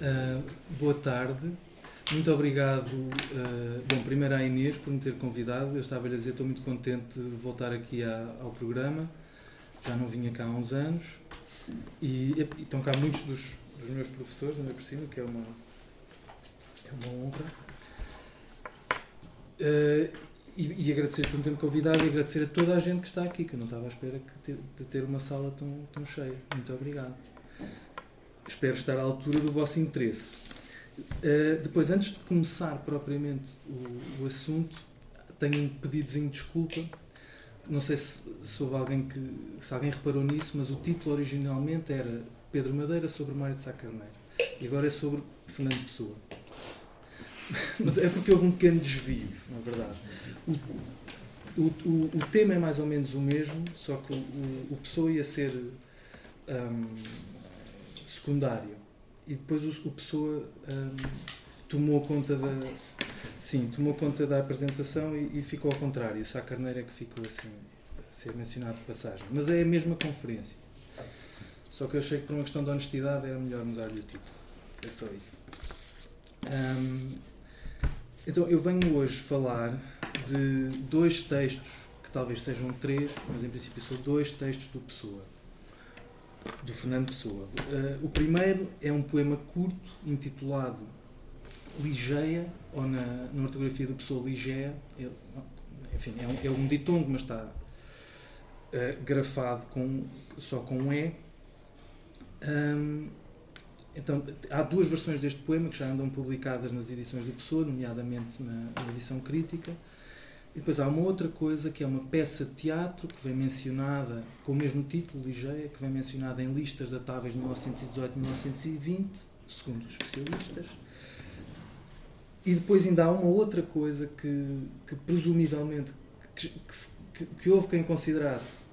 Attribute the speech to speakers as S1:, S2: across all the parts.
S1: Uh, boa tarde. Muito obrigado, uh, bom, primeiro à Inês por me ter convidado. Eu estava a dizer, estou muito contente de voltar aqui ao programa. Já não vinha cá há uns anos. E, e estão cá muitos dos, dos meus professores, ainda por cima, que é uma, é uma honra. Uh, e, e, agradecer por me ter convidado e agradecer a toda a gente que está aqui, que eu não estava à espera de ter uma sala tão, tão cheia. Muito obrigado. Espero estar à altura do vosso interesse. Uh, depois, antes de começar propriamente o, o, assunto, tenho um pedidozinho de desculpa. Não sei se, se houve alguém que. se alguém reparou nisso, mas o título originalmente era Pedro Madeira sobre Mário de Sá Carneiro. E agora é sobre Fernando Pessoa. mas é porque houve um pequeno desvio, na verdade. O, o, o, tema é mais ou menos o mesmo, só que o, o Pessoa ia ser. Um, secundário. E depois o, o Pessoa um, tomou conta da. Sim, tomou conta da apresentação e, e ficou ao contrário. Só a Carneira é que ficou assim, a ser mencionado de passagem. Mas é a mesma conferência. Só que eu achei que por uma questão de honestidade era melhor mudar-lhe o título. É só isso. Um, então eu venho hoje falar de dois textos, que talvez sejam três, mas em princípio são dois textos do Pessoa do Fernando Pessoa. Uh, o primeiro é um poema curto intitulado Ligeia, ou na, na ortografia do Pessoa Ligeia, é, enfim, é um, é um ditongo, mas está uh, grafado com, só com um E. Um, então, há duas versões deste poema que já andam publicadas nas edições do Pessoa, nomeadamente na, na edição crítica. E depois há uma outra coisa que é uma peça de teatro que vem mencionada com o mesmo título, Ligeia, que vem mencionada em listas datáveis de 1918-1920, segundo os especialistas. E depois ainda há uma outra coisa que, que presumivelmente que, que, que houve quem considerasse,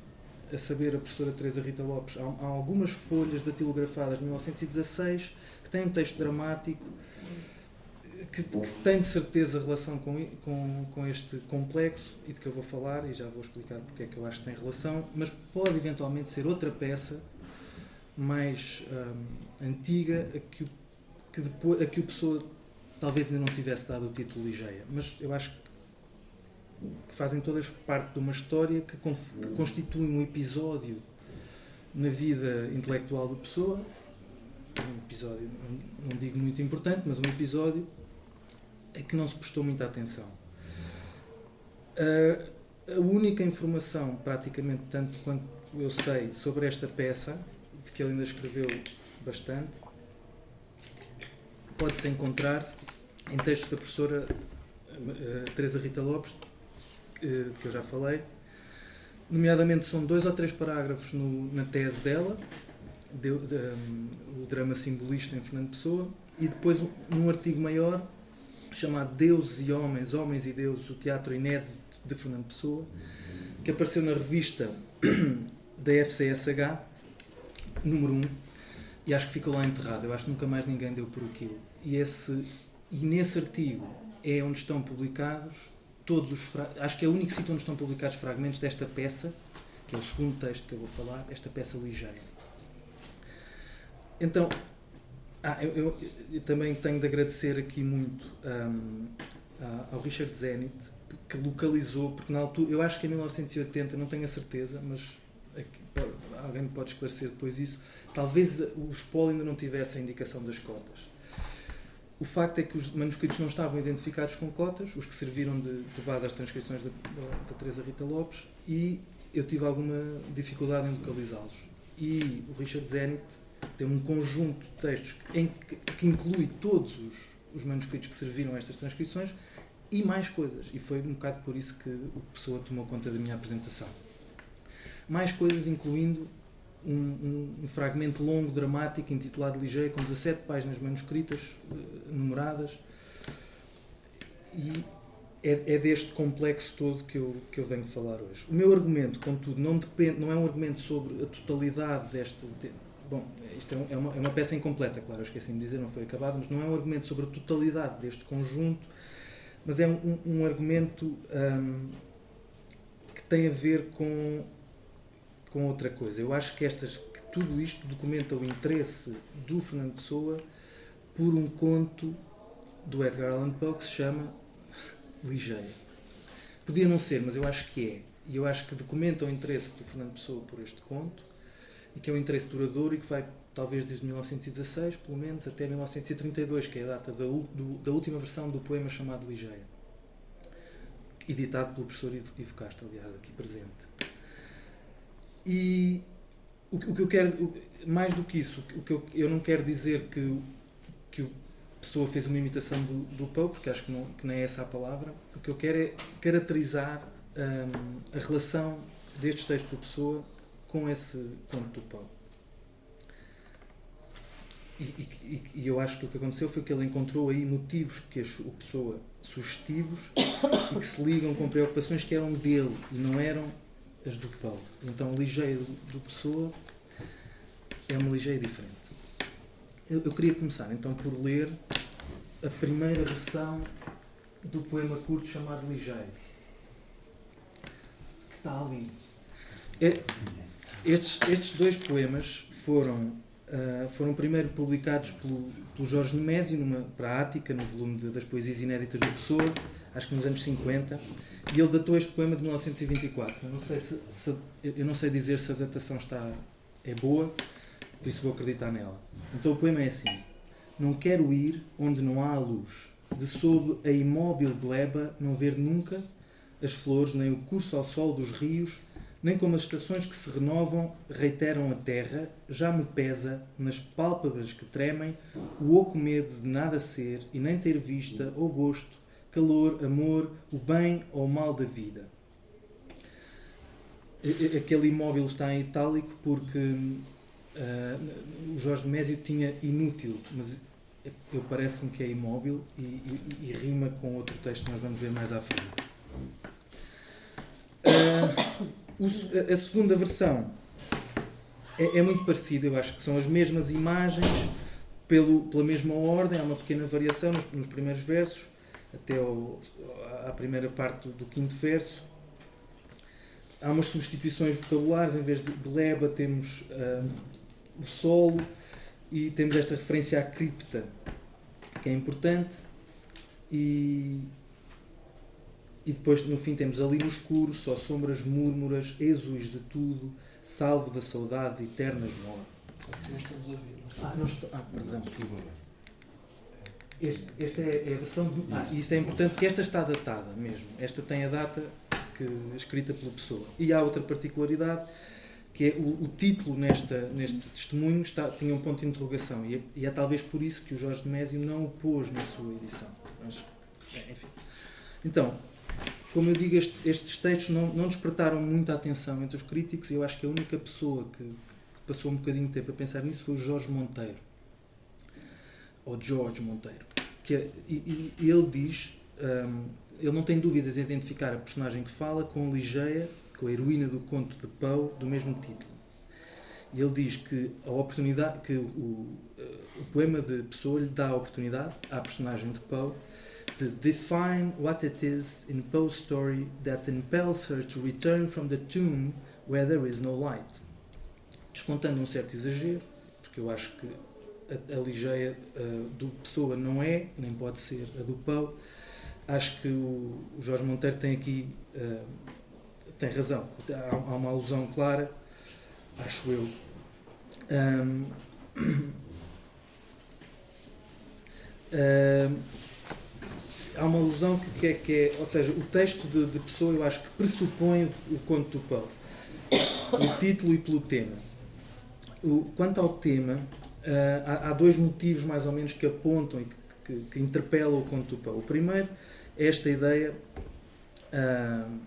S1: a saber a professora Teresa Rita Lopes, há, há algumas folhas datilografadas de 1916 que têm um texto dramático que, que, tem de certeza relação com, com, com este complexo e de que eu vou falar, e já vou explicar porque é que eu acho que tem relação, mas pode eventualmente ser outra peça mais hum, antiga a que, o, que depois, a que o pessoa talvez ainda não tivesse dado o título Ligeia. Mas eu acho que fazem todas parte de uma história que, que constitui um episódio na vida intelectual do pessoa, um episódio, não digo muito importante, mas um episódio é que não se prestou muita atenção. A única informação, praticamente tanto quanto eu sei, sobre esta peça, de que ele ainda escreveu bastante, pode-se encontrar em textos da professora uh, Teresa Rita Lopes, uh, que eu já falei. Nomeadamente, são dois ou três parágrafos no, na tese dela, de, de, um, o drama simbolista em Fernando Pessoa, e depois um, um artigo maior chamado Deus e Homens, Homens e Deus, o teatro inédito de Fernando Pessoa, que apareceu na revista da FCSH, número 1, e acho que ficou lá enterrado. Eu acho que nunca mais ninguém deu por aquilo. E, esse, e nesse artigo é onde estão publicados todos os. Acho que é o único sítio onde estão publicados fragmentos desta peça, que é o segundo texto que eu vou falar, esta peça ligeira. Então, ah, eu, eu, eu, também tenho de agradecer aqui muito um, ao Richard Zenit, que localizou, porque na altura, eu acho que em 1980, não tenho a certeza, mas aqui, alguém me pode esclarecer depois isso, talvez o Spol ainda não tivesse a indicação das cotas. O facto é que os manuscritos não estavam identificados com cotas, os que serviram de, de base às transcrições da, da, da Teresa Rita Lopes, e eu tive alguma dificuldade em localizá-los. E o Richard Zenit tem um conjunto de textos em que, que inclui todos os, os, manuscritos que serviram a estas transcrições e mais coisas. E foi um bocado por isso que o Pessoa tomou conta da minha apresentação. Mais coisas, incluindo um, um, um fragmento longo, dramático, intitulado Ligeia, com 17 páginas manuscritas, uh, numeradas. E é, é, deste complexo todo que eu, que eu venho falar hoje. O meu argumento, contudo, não, depende, não é um argumento sobre a totalidade deste, Bom, isto é, é, uma, é uma peça incompleta, claro, eu esqueci-me de dizer, não foi acabado, mas não é um argumento sobre a totalidade deste conjunto, mas é um, um argumento um, que tem a ver com, com outra coisa. Eu acho que, estas, que tudo isto documenta o interesse do Fernando Pessoa por um conto do Edgar Allan Poe que se chama Ligeia. Podia não ser, mas eu acho que é. E eu acho que documenta o interesse do Fernando Pessoa por este conto e que é um interesse duradouro e que vai talvez desde 1916, pelo menos, até 1932, que é a data da, do, da última versão do poema chamado Ligeia. Editado pelo professor Ivo Castro, aliás, aqui presente. E o, o que eu quero, mais do que isso, o que eu, eu não quero dizer que, que o pessoa fez uma imitação do, do Poe, porque acho que, não, que nem é essa a palavra. O que eu quero é caracterizar um, a relação destes textos do Pessoa com esse conto do Poe. E, e, e, eu acho que o que aconteceu foi que ele encontrou aí motivos que o Pessoa sugestivos e que se ligam com preocupações que eram dele e não eram as do Paulo. Então, a ligeia do, Pessoa é uma ligeia diferente. Eu, eu, queria começar então por ler a primeira versão do poema curto chamado Ligeiro. Que está ali. É, estes, estes dois poemas foram, uh, foram primeiro publicados pelo, pelo Jorge Nemésio numa, para a Ática, no volume de, das Poesias Inéditas do Pessoa, acho que nos anos 50, e ele datou este poema de 1924. Eu não sei, se, se, eu não sei dizer se a datação está, é boa, por isso vou acreditar nela. Então o poema é assim: Não quero ir onde não há a luz, de sob a imóvel gleba não ver nunca as flores, nem o curso ao sol dos rios, nem como as estações que se renovam reiteram a terra, já me pesa, nas pálpebras que tremem, o oco medo de nada ser e nem ter vista ou gosto, calor, amor, o bem ou o mal da vida. Aquele imóvel está em itálico porque uh, o Jorge Mésio tinha inútil, mas eu parece-me que é imóvel e, e, e, rima com outro texto que nós vamos ver mais à frente. Uh, a segunda versão é, é, muito parecida, eu acho que são as mesmas imagens pelo, pela mesma ordem, há uma pequena variação nos, nos primeiros versos, até ao, à primeira parte do, do, quinto verso. Há umas substituições vocabulares, em vez de, de leba temos uh, o solo e temos esta referência à cripta, que é importante. E, e depois no fim temos ali no escuro só sombras múrmuras, exuis de tudo, salvo da saudade eternas mora.
S2: Nós estamos a ver.
S1: Ah, não estou... ah perdão. Este, esta é, a versão do. Ah, isto é importante porque esta está datada mesmo. Esta tem a data que, escrita pela pessoa. E há outra particularidade que é o, o título nesta, neste testemunho está, tinha um ponto de interrogação e é, e é talvez por isso que o Jorge de Mésio não o pôs na sua edição. Mas, é, enfim. Então, como eu digo, este, estes textos não, não despertaram muita atenção entre os críticos e eu acho que a única pessoa que, que passou um bocadinho de tempo a pensar nisso foi o Jorge Monteiro. Ou George Monteiro. Que, é, e, e ele diz, um, ele não tem dúvidas em identificar a personagem que fala com Ligeia com a heroína do conto de Poe do mesmo título. E ele diz que a oportunidade, que o, eh, o poema de Pessoa lhe dá a oportunidade à personagem de Poe de define what it is in Poe's story that impels her to return from the tomb where there is no light. Descontando um certo exagero, porque eu acho que a, a ligeia uh, do Pessoa não é, nem pode ser a do Poe. Acho que o, Jorge Monteiro tem aqui uh, tem razão. Há, uma alusão clara, acho eu. Um, um, há uma alusão que, que, é, que é, ou seja, o texto de, de Pessoa eu acho que pressupõe o conto do pão, o título e pelo tema. O, quanto ao tema, uh, há, há, dois motivos mais ou menos que apontam e que, que, que interpelam o conto do pão. O primeiro é esta ideia uh,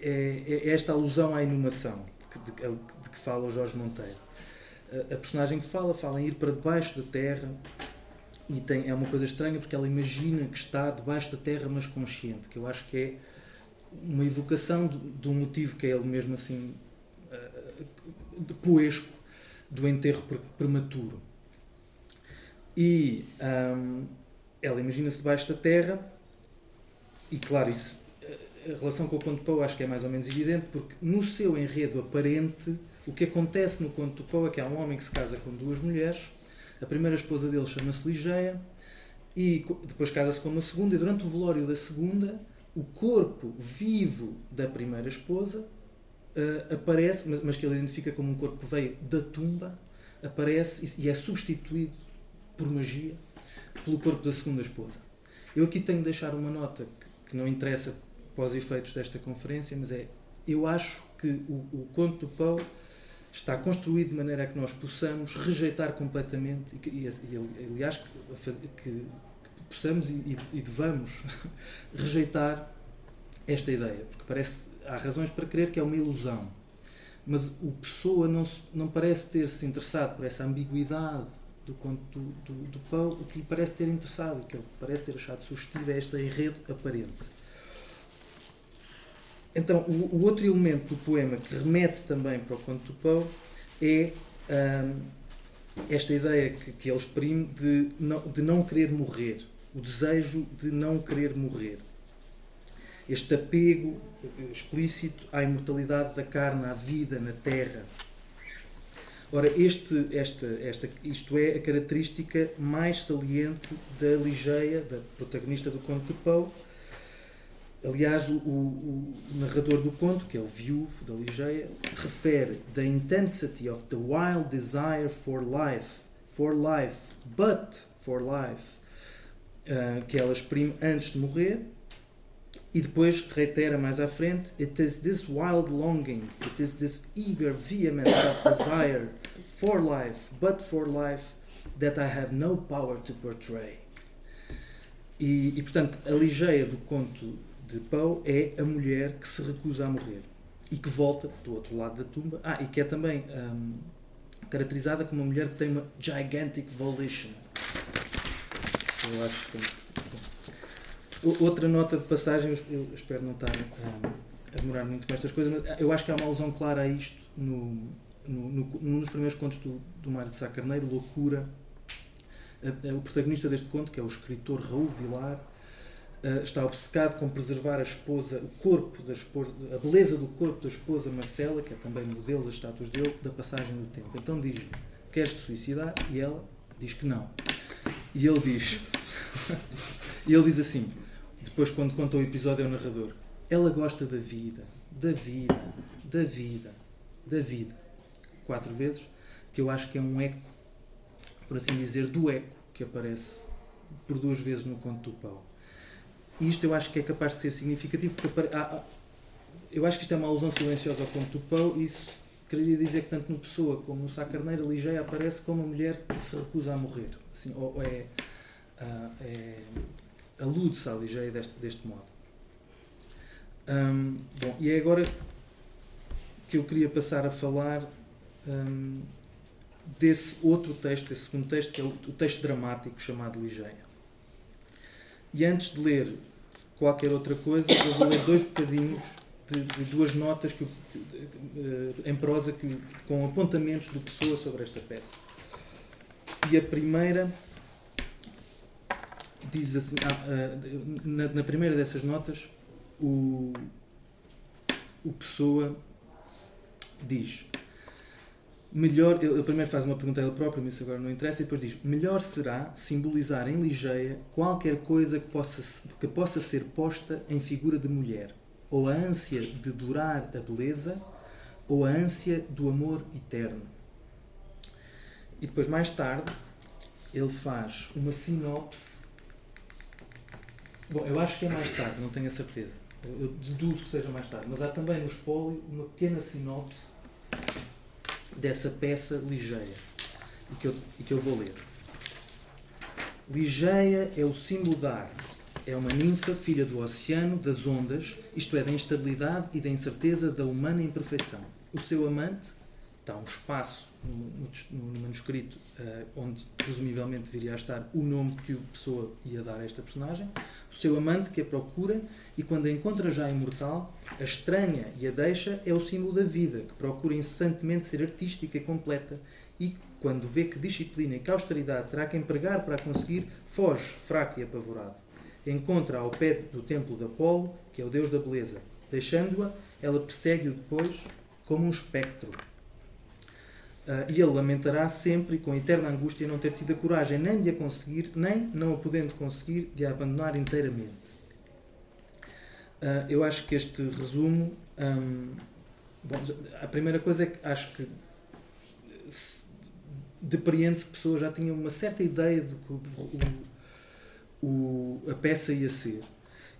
S1: é, é esta alusão à inumação de, de, de, que fala o Jorge Monteiro. A, a, personagem que fala, fala em ir para debaixo da terra e tem, é uma coisa estranha porque ela imagina que está debaixo da terra, mas consciente, que eu acho que é uma evocação de, de um motivo que é ele mesmo assim uh, poesco do enterro prematuro. E um, ela imagina-se debaixo da terra, e claro, isso a relação com o conto Poe acho que é mais ou menos evidente, porque no seu enredo aparente, o que acontece no conto Poe é que há um homem que se casa com duas mulheres, A primeira esposa dele chama-se Ligeia e depois casa-se com uma segunda e durante o velório da segunda o corpo vivo da primeira esposa uh, aparece, mas, mas, que ele identifica como um corpo que veio da tumba, aparece e, e é substituído por magia pelo corpo da segunda esposa. Eu aqui tenho de deixar uma nota que, que não interessa para os efeitos desta conferência, mas é eu acho que o, o conto do Pau está construído de maneira a que nós possamos rejeitar completamente e, e, aliás que, que, possamos e, e devamos rejeitar esta ideia, porque parece há razões para crer que é uma ilusão, mas o Pessoa não, não parece ter-se interessado por essa ambiguidade do conto do, do, do o que lhe parece ter interessado, o que ele parece ter achado sugestivo é este enredo aparente. Então, o, o, outro elemento do poema que remete também para o conto do Poe é hum, esta ideia que, que ele exprime de não, de não querer morrer, o desejo de não querer morrer. Este apego explícito à imortalidade da carne, à vida na terra. Ora, este, esta, esta, isto é a característica mais saliente da Ligeia, da protagonista do conto de Poe. Aliás, o, o, o, narrador do conto, que é o viúvo da Ligeia, refere the intensity of the wild desire for life, for life, but for life, uh, que ela exprime antes de morrer, e depois reitera mais à frente: It is this wild longing, it is this eager vehemence of desire for life, but for life, that I have no power to portray. E, e portanto, a ligeia do conto de Poe é a mulher que se recusa a morrer e que volta do outro lado da tumba. Ah, e que é também um, caracterizada como uma mulher que tem uma gigantic volition. Eu acho que. Outra nota de passagem, eu espero não estar um, a demorar muito com estas coisas, mas eu acho que há uma alusão clara a isto no, no, no, num dos primeiros contos do, do Mário de Sá Carneiro, Loucura. O protagonista deste conto, que é o escritor Raul Vilar, está obcecado com preservar a esposa, o corpo da esposa, a beleza do corpo da esposa Marcela, que é também modelo das estátuas dele, da passagem do tempo. Então diz: Queres te suicidar? E ela diz que não. E ele diz: E ele diz assim: depois, quando conta o episódio ao narrador, ela gosta da vida, da vida, da vida, da vida. Quatro vezes, que eu acho que é um eco, por assim dizer, do eco que aparece por duas vezes no conto do pau. Isto eu acho que é capaz de ser significativo, porque eu acho que isto é uma alusão silenciosa ao conto do e isso queria dizer que tanto no Pessoa como no Sá Carneiro, Ligeia aparece como uma mulher que se recusa a morrer. Assim, ou é, ah, é alude-se à Ligeia deste, deste modo. Bom, e é agora que eu queria passar a falar desse outro texto, desse segundo texto, que é o, o texto dramático chamado Ligeia. E antes de ler qualquer outra coisa, eu vou ler dois bocadinhos de, de duas notas que, que, uh, em prosa que, com apontamentos de pessoa sobre esta peça. E a primeira diz assim, ah, ah, na, na, primeira dessas notas, o, o Pessoa diz melhor, ele primeiro faz uma pergunta a ele próprio, mas isso agora não interessa, e depois diz, melhor será simbolizar em ligeia qualquer coisa que possa, que possa ser posta em figura de mulher, ou a ânsia de durar a beleza, ou a ânsia do amor eterno. E depois, mais tarde, ele faz uma sinopse Bom, eu acho que é mais tarde, não tenho a certeza. Eu deduzo que seja mais tarde. Mas há também no espólio uma pequena sinopse dessa peça ligeia e que eu, e que eu vou ler. Ligeia é o símbolo da arte. É uma ninfa, filha do oceano, das ondas, isto é, da instabilidade e da incerteza da humana imperfeição. O seu amante, está um espaço no, no, manuscrito uh, onde presumivelmente deveria estar o nome que o pessoa ia dar a esta personagem, o seu amante que a procura e quando a encontra já imortal, a estranha e a deixa é o símbolo da vida, que procura incessantemente ser artística e completa e quando vê que disciplina e que austeridade terá que empregar para a conseguir, foge, fraco e apavorado. Encontra ao pé do templo de Apolo, que é o deus da beleza. Deixando-a, ela persegue-o depois como um espectro Uh, e ele lamentará sempre com eterna angústia não ter tido a coragem nem de a conseguir, nem, não a podendo conseguir, de a abandonar inteiramente. Uh, eu acho que este resumo. Um, bom, a primeira coisa é que acho que depreende-se que a pessoa já tinha uma certa ideia do que o, o, a peça ia ser.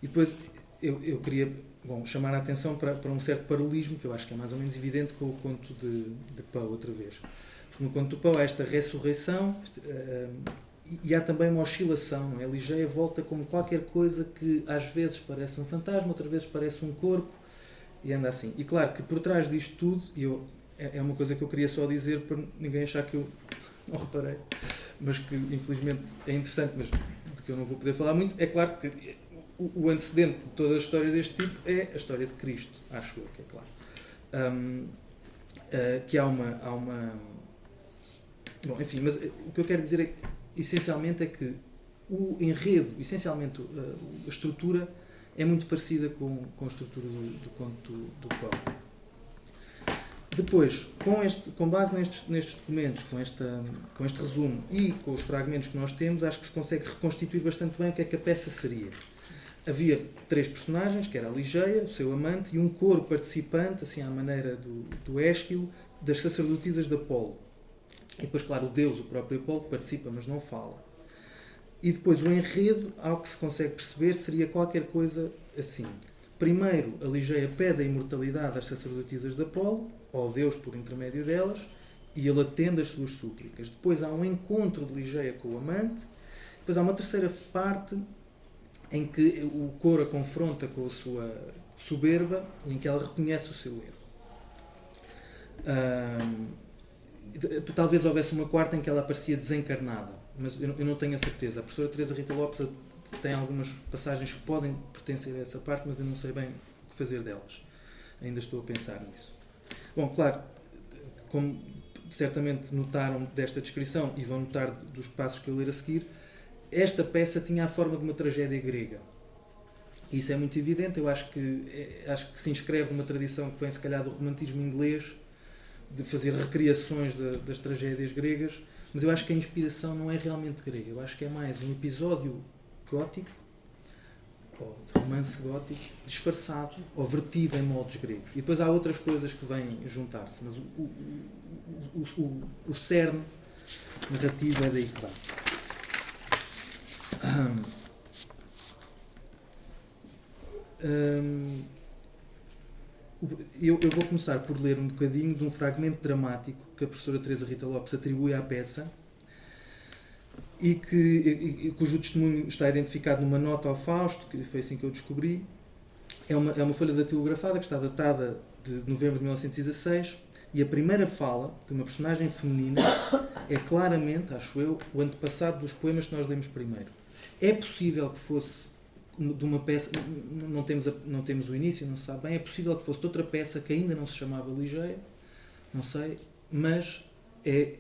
S1: E depois eu, eu queria bom, chamar a atenção para, para um certo paralelismo, que eu acho que é mais ou menos evidente com o conto de, de Poe, outra vez. Porque no conto de Poe há esta ressurreição este, uh, e há também uma oscilação. A Ligeia volta como qualquer coisa que às vezes parece um fantasma, outras vezes parece um corpo, e anda assim. E claro que por trás disto tudo, e eu, é, é uma coisa que eu queria só dizer para ninguém achar que eu não reparei, mas que infelizmente é interessante, mas de que eu não vou poder falar muito, é claro que o, antecedente de todas as histórias deste tipo é a história de Cristo, acho eu, que é claro. Um, uh, ah, que há uma, há uma. Bom, enfim, mas eh, o que eu quero dizer é, essencialmente é que o enredo, essencialmente uh, a estrutura, é muito parecida com, com a estrutura do, do conto do, do Paulo. Depois, com, este, com base nestes, nestes documentos, com, esta, com este resumo e com os fragmentos que nós temos, acho que se consegue reconstituir bastante bem o que é que a peça seria havia três personagens, que era a Ligeia, o seu amante, e um coro participante, assim à maneira do, do Ésquilo, das sacerdotisas de Apolo. E depois, claro, o Deus, o próprio Apolo, participa, mas não fala. E depois o enredo, ao que se consegue perceber, seria qualquer coisa assim. Primeiro, a Ligeia pede a imortalidade às sacerdotisas de Apolo, ao Deus por intermédio delas, e ele atende às suas súplicas. Depois há um encontro de Ligeia com o amante. Depois há uma terceira parte em que o Cora confronta com a sua soberba e em que ela reconhece o seu erro. talvez houvesse uma quarta em que ela aparecia desencarnada, mas eu, eu não tenho a certeza. A professora Teresa Rita Lopes tem algumas passagens que podem pertencer a essa parte, mas eu não sei bem o que fazer delas. Ainda estou a pensar nisso. Bom, claro, como certamente notaram desta descrição e vão notar dos passos que eu ler a seguir, esta peça tinha a forma de uma tragédia grega. Isso é muito evidente, eu acho que, é, acho que se inscreve numa tradição que vem, se calhar, do romantismo inglês, de fazer recriações de, das tragédias gregas, mas eu acho que a inspiração não é realmente grega, eu acho que é mais um episódio gótico, ou de romance gótico, disfarçado ou vertido em moldes gregos. E depois há outras coisas que vêm juntar-se, mas o, o, o, o, o cerne narrativo é daí que vai eu, eu, vou começar por ler um bocadinho de um fragmento dramático que a professora Teresa Rita Lopes atribui à peça e, que, e, cujo testemunho está identificado numa nota ao Fausto, que foi assim que eu descobri. É uma, é uma folha datilografada que está datada de novembro de 1916 e a primeira fala de uma personagem feminina é claramente, acho eu, o antepassado dos poemas que nós lemos primeiro. É possível que fosse de uma peça, não temos, a, não temos o início, não se sabe bem, é possível que fosse de outra peça que ainda não se chamava Ligeia, não sei, mas é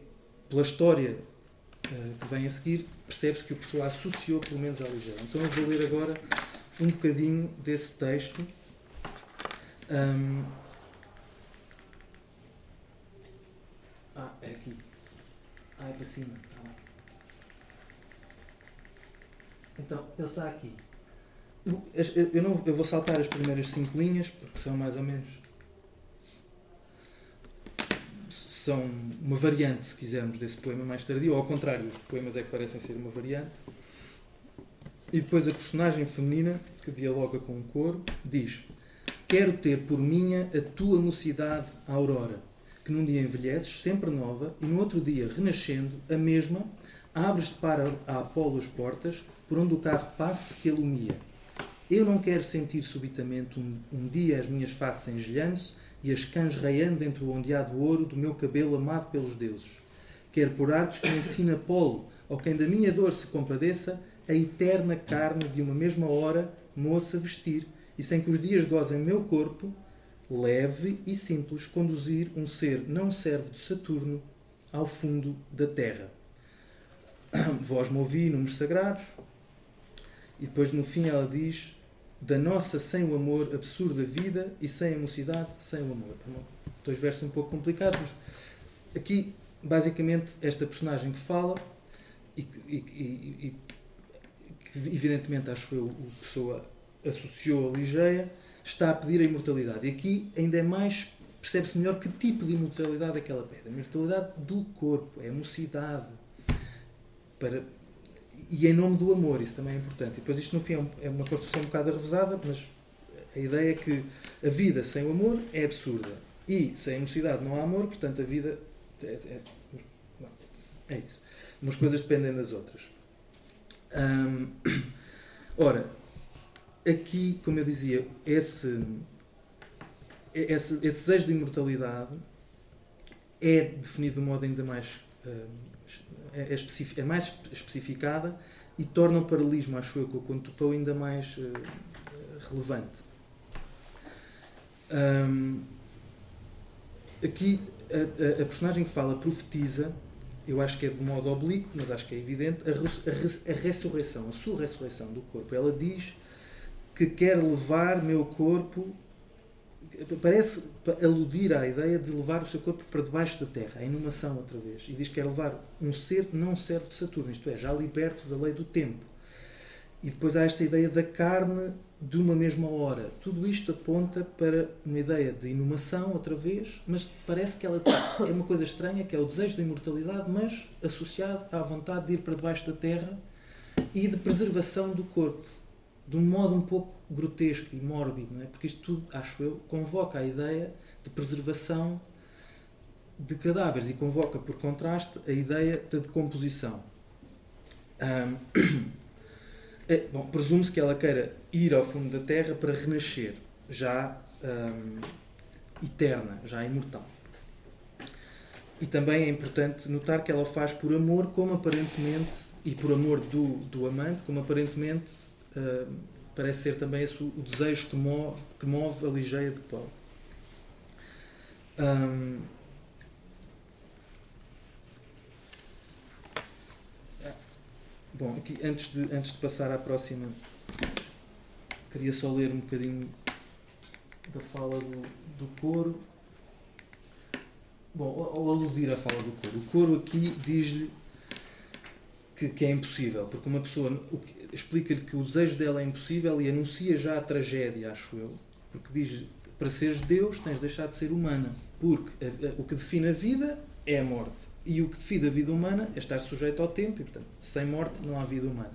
S1: pela história uh, que vem a seguir, percebe-se que o pessoa associou pelo menos à Ligeia. Então eu vou ler agora um bocadinho desse texto. Um, ah, é aqui. Ah, é para cima. Então, ele está aqui. Eu, eu, não, eu vou saltar as primeiras cinco linhas, porque são mais ou menos. São uma variante, se quisermos, desse poema mais tardio, ou ao contrário, os poemas é que parecem ser uma variante. E depois a personagem feminina, que dialoga com o coro, diz: Quero ter por minha a tua mocidade, aurora, que num dia envelheces, sempre nova, e no outro dia, renascendo, a mesma, abres-te para a Apolo as portas, por onde o carro passe que alumia. Eu não quero sentir subitamente um, um dia as minhas faces engelhando-se e as cães raiando entre o ondeado ouro do meu cabelo amado pelos deuses. Quero por artes que me ensine Apolo, ou quem da minha dor se compadeça, a eterna carne de uma mesma hora, moça, vestir, e sem que os dias gozem meu corpo, leve e simples, conduzir um ser não servo de Saturno ao fundo da terra. Vós me ouvi números sagrados, e depois no fim ela diz: Da nossa sem o amor, absurda vida, e sem a mocidade, sem o amor. Dois versos um pouco complicados, mas aqui, basicamente, esta personagem que fala e, e, e, que, evidentemente, acho eu, o pessoa associou a Ligeia, está a pedir a imortalidade. E aqui ainda é mais, percebe-se melhor que tipo de imortalidade é que ela pede. A imortalidade do corpo, é a mocidade. Para, e em nome do amor, isso também é importante. E depois isto no fim é, é uma construção um bocado arrevesada, mas a ideia é que a vida sem o amor é absurda. E sem a mocidade não há amor, portanto a vida é, é, é isso. Umas coisas dependem das outras. Hum, ora, aqui, como eu dizia, esse, esse, esse, desejo de imortalidade é definido de um modo ainda mais. É, é, é, mais especificada e torna o paralelismo, acho eu, com o Conto ainda mais uh, relevante. Um, aqui, a, a, a, personagem que fala profetiza, eu acho que é de modo oblíquo, mas acho que é evidente, a, a, a ressurreição, a sua ressurreição do corpo. Ela diz que quer levar meu corpo, parece aludir à ideia de levar o seu corpo para debaixo da terra, a inumação outra vez. E diz que quer levar um ser que não serve de Saturno, isto é, já liberto da lei do tempo. E depois há esta ideia da carne de uma mesma hora. Tudo isto aponta para uma ideia de inumação, outra vez, mas parece que ela é uma coisa estranha, que é o desejo da imortalidade, mas associado à vontade de ir para debaixo da terra e de preservação do corpo de um modo um pouco grotesco e mórbido, não é? porque isto tudo, acho eu, convoca a ideia de preservação de cadáveres e convoca, por contraste, a ideia da decomposição. é, bom, presume-se que ela queira ir ao fundo da Terra para renascer, já eterna, já imortal. E também é importante notar que ela o faz por amor, como aparentemente, e por amor do, do amante, como aparentemente parece ser também esse o, desejo que move, que move a ligeia de Paulo. Um, bom, aqui antes de, antes de passar à próxima, queria só ler um bocadinho da fala do, do coro. Bom, ao aludir à fala do coro, o coro aqui diz-lhe que, que, é impossível, porque uma pessoa explica-lhe que o desejo dela é impossível e anuncia já a tragédia, acho eu, porque diz para seres Deus tens de deixar de ser humana, porque a, a, o que define a vida é a morte e o que define a vida humana é estar sujeito ao tempo e, portanto, sem morte não há vida humana.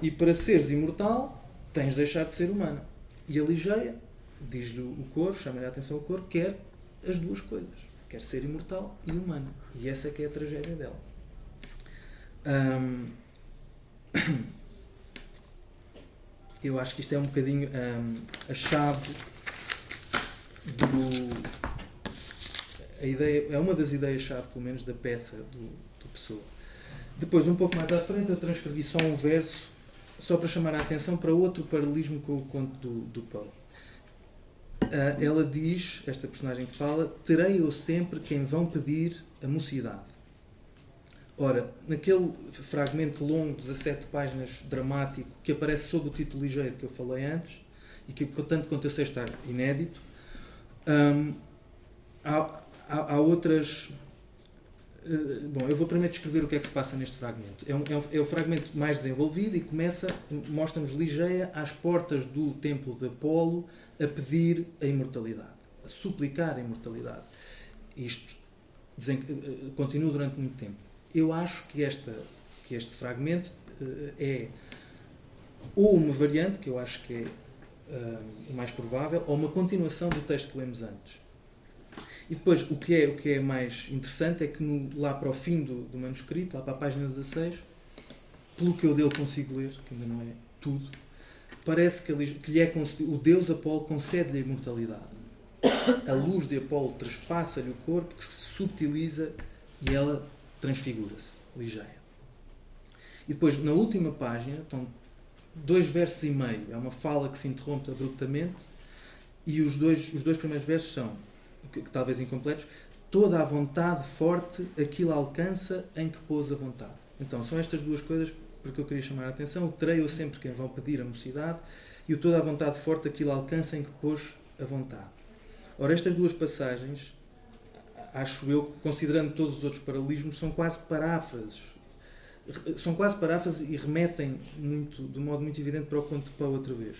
S1: E para seres imortal tens de deixar de ser humana. E a Ligeia, diz-lhe o coro, chama-lhe a atenção o coro, quer as duas coisas. Quer ser imortal e humana. E essa é que é a tragédia dela. Um, eu acho que isto é um bocadinho um, a chave do. A ideia, é uma das ideias-chave, pelo menos, da peça do, do Pessoa. Depois, um pouco mais à frente, eu transcrevi só um verso, só para chamar a atenção para outro paralelismo com o conto do, do Paulo. Uh, ela diz, esta personagem que fala, terei eu sempre quem vão pedir a mocidade. Ora, naquele fragmento longo, 17 páginas, dramático, que aparece sob o título ligeiro que eu falei antes, e que, tanto quanto eu sei, está inédito, hum, há, há, há, outras. Uh, bom, eu vou primeiro descrever o que é que se passa neste fragmento. É, um, é, um, é o fragmento mais desenvolvido e começa, mostra-nos Ligeia às portas do templo de Apolo a pedir a imortalidade, a suplicar a imortalidade. Isto desen, uh, continua durante muito tempo eu acho que, esta, que este fragmento uh, é ou uma variante, que eu acho que é uh, mais provável, ou uma continuação do texto que lemos antes. E depois, o que é, o que é mais interessante é que no, lá para o fim do, do manuscrito, lá para a página 16, pelo que eu dele consigo ler, que ainda não é tudo, parece que, ele, que lhe é o Deus Apolo concede-lhe a imortalidade. A luz de Apolo trespassa-lhe o corpo, que se subtiliza e ela transfigura-se, ligeia. E depois, na última página, estão dois versos e meio. É uma fala que se interrompe abruptamente e os dois, os dois primeiros versos são, que, que talvez incompletos, toda a vontade forte aquilo alcança em que pôs a vontade. Então, são estas duas coisas porque eu queria chamar a atenção. O terei eu sempre quem vão pedir a mocidade e o toda a vontade forte aquilo alcança em que pôs a vontade. Ora, estas duas passagens acho eu, considerando todos os outros paralelismos, são quase paráfrases. São quase paráfrases e remetem muito, de modo muito evidente para o conto de Poe outra vez.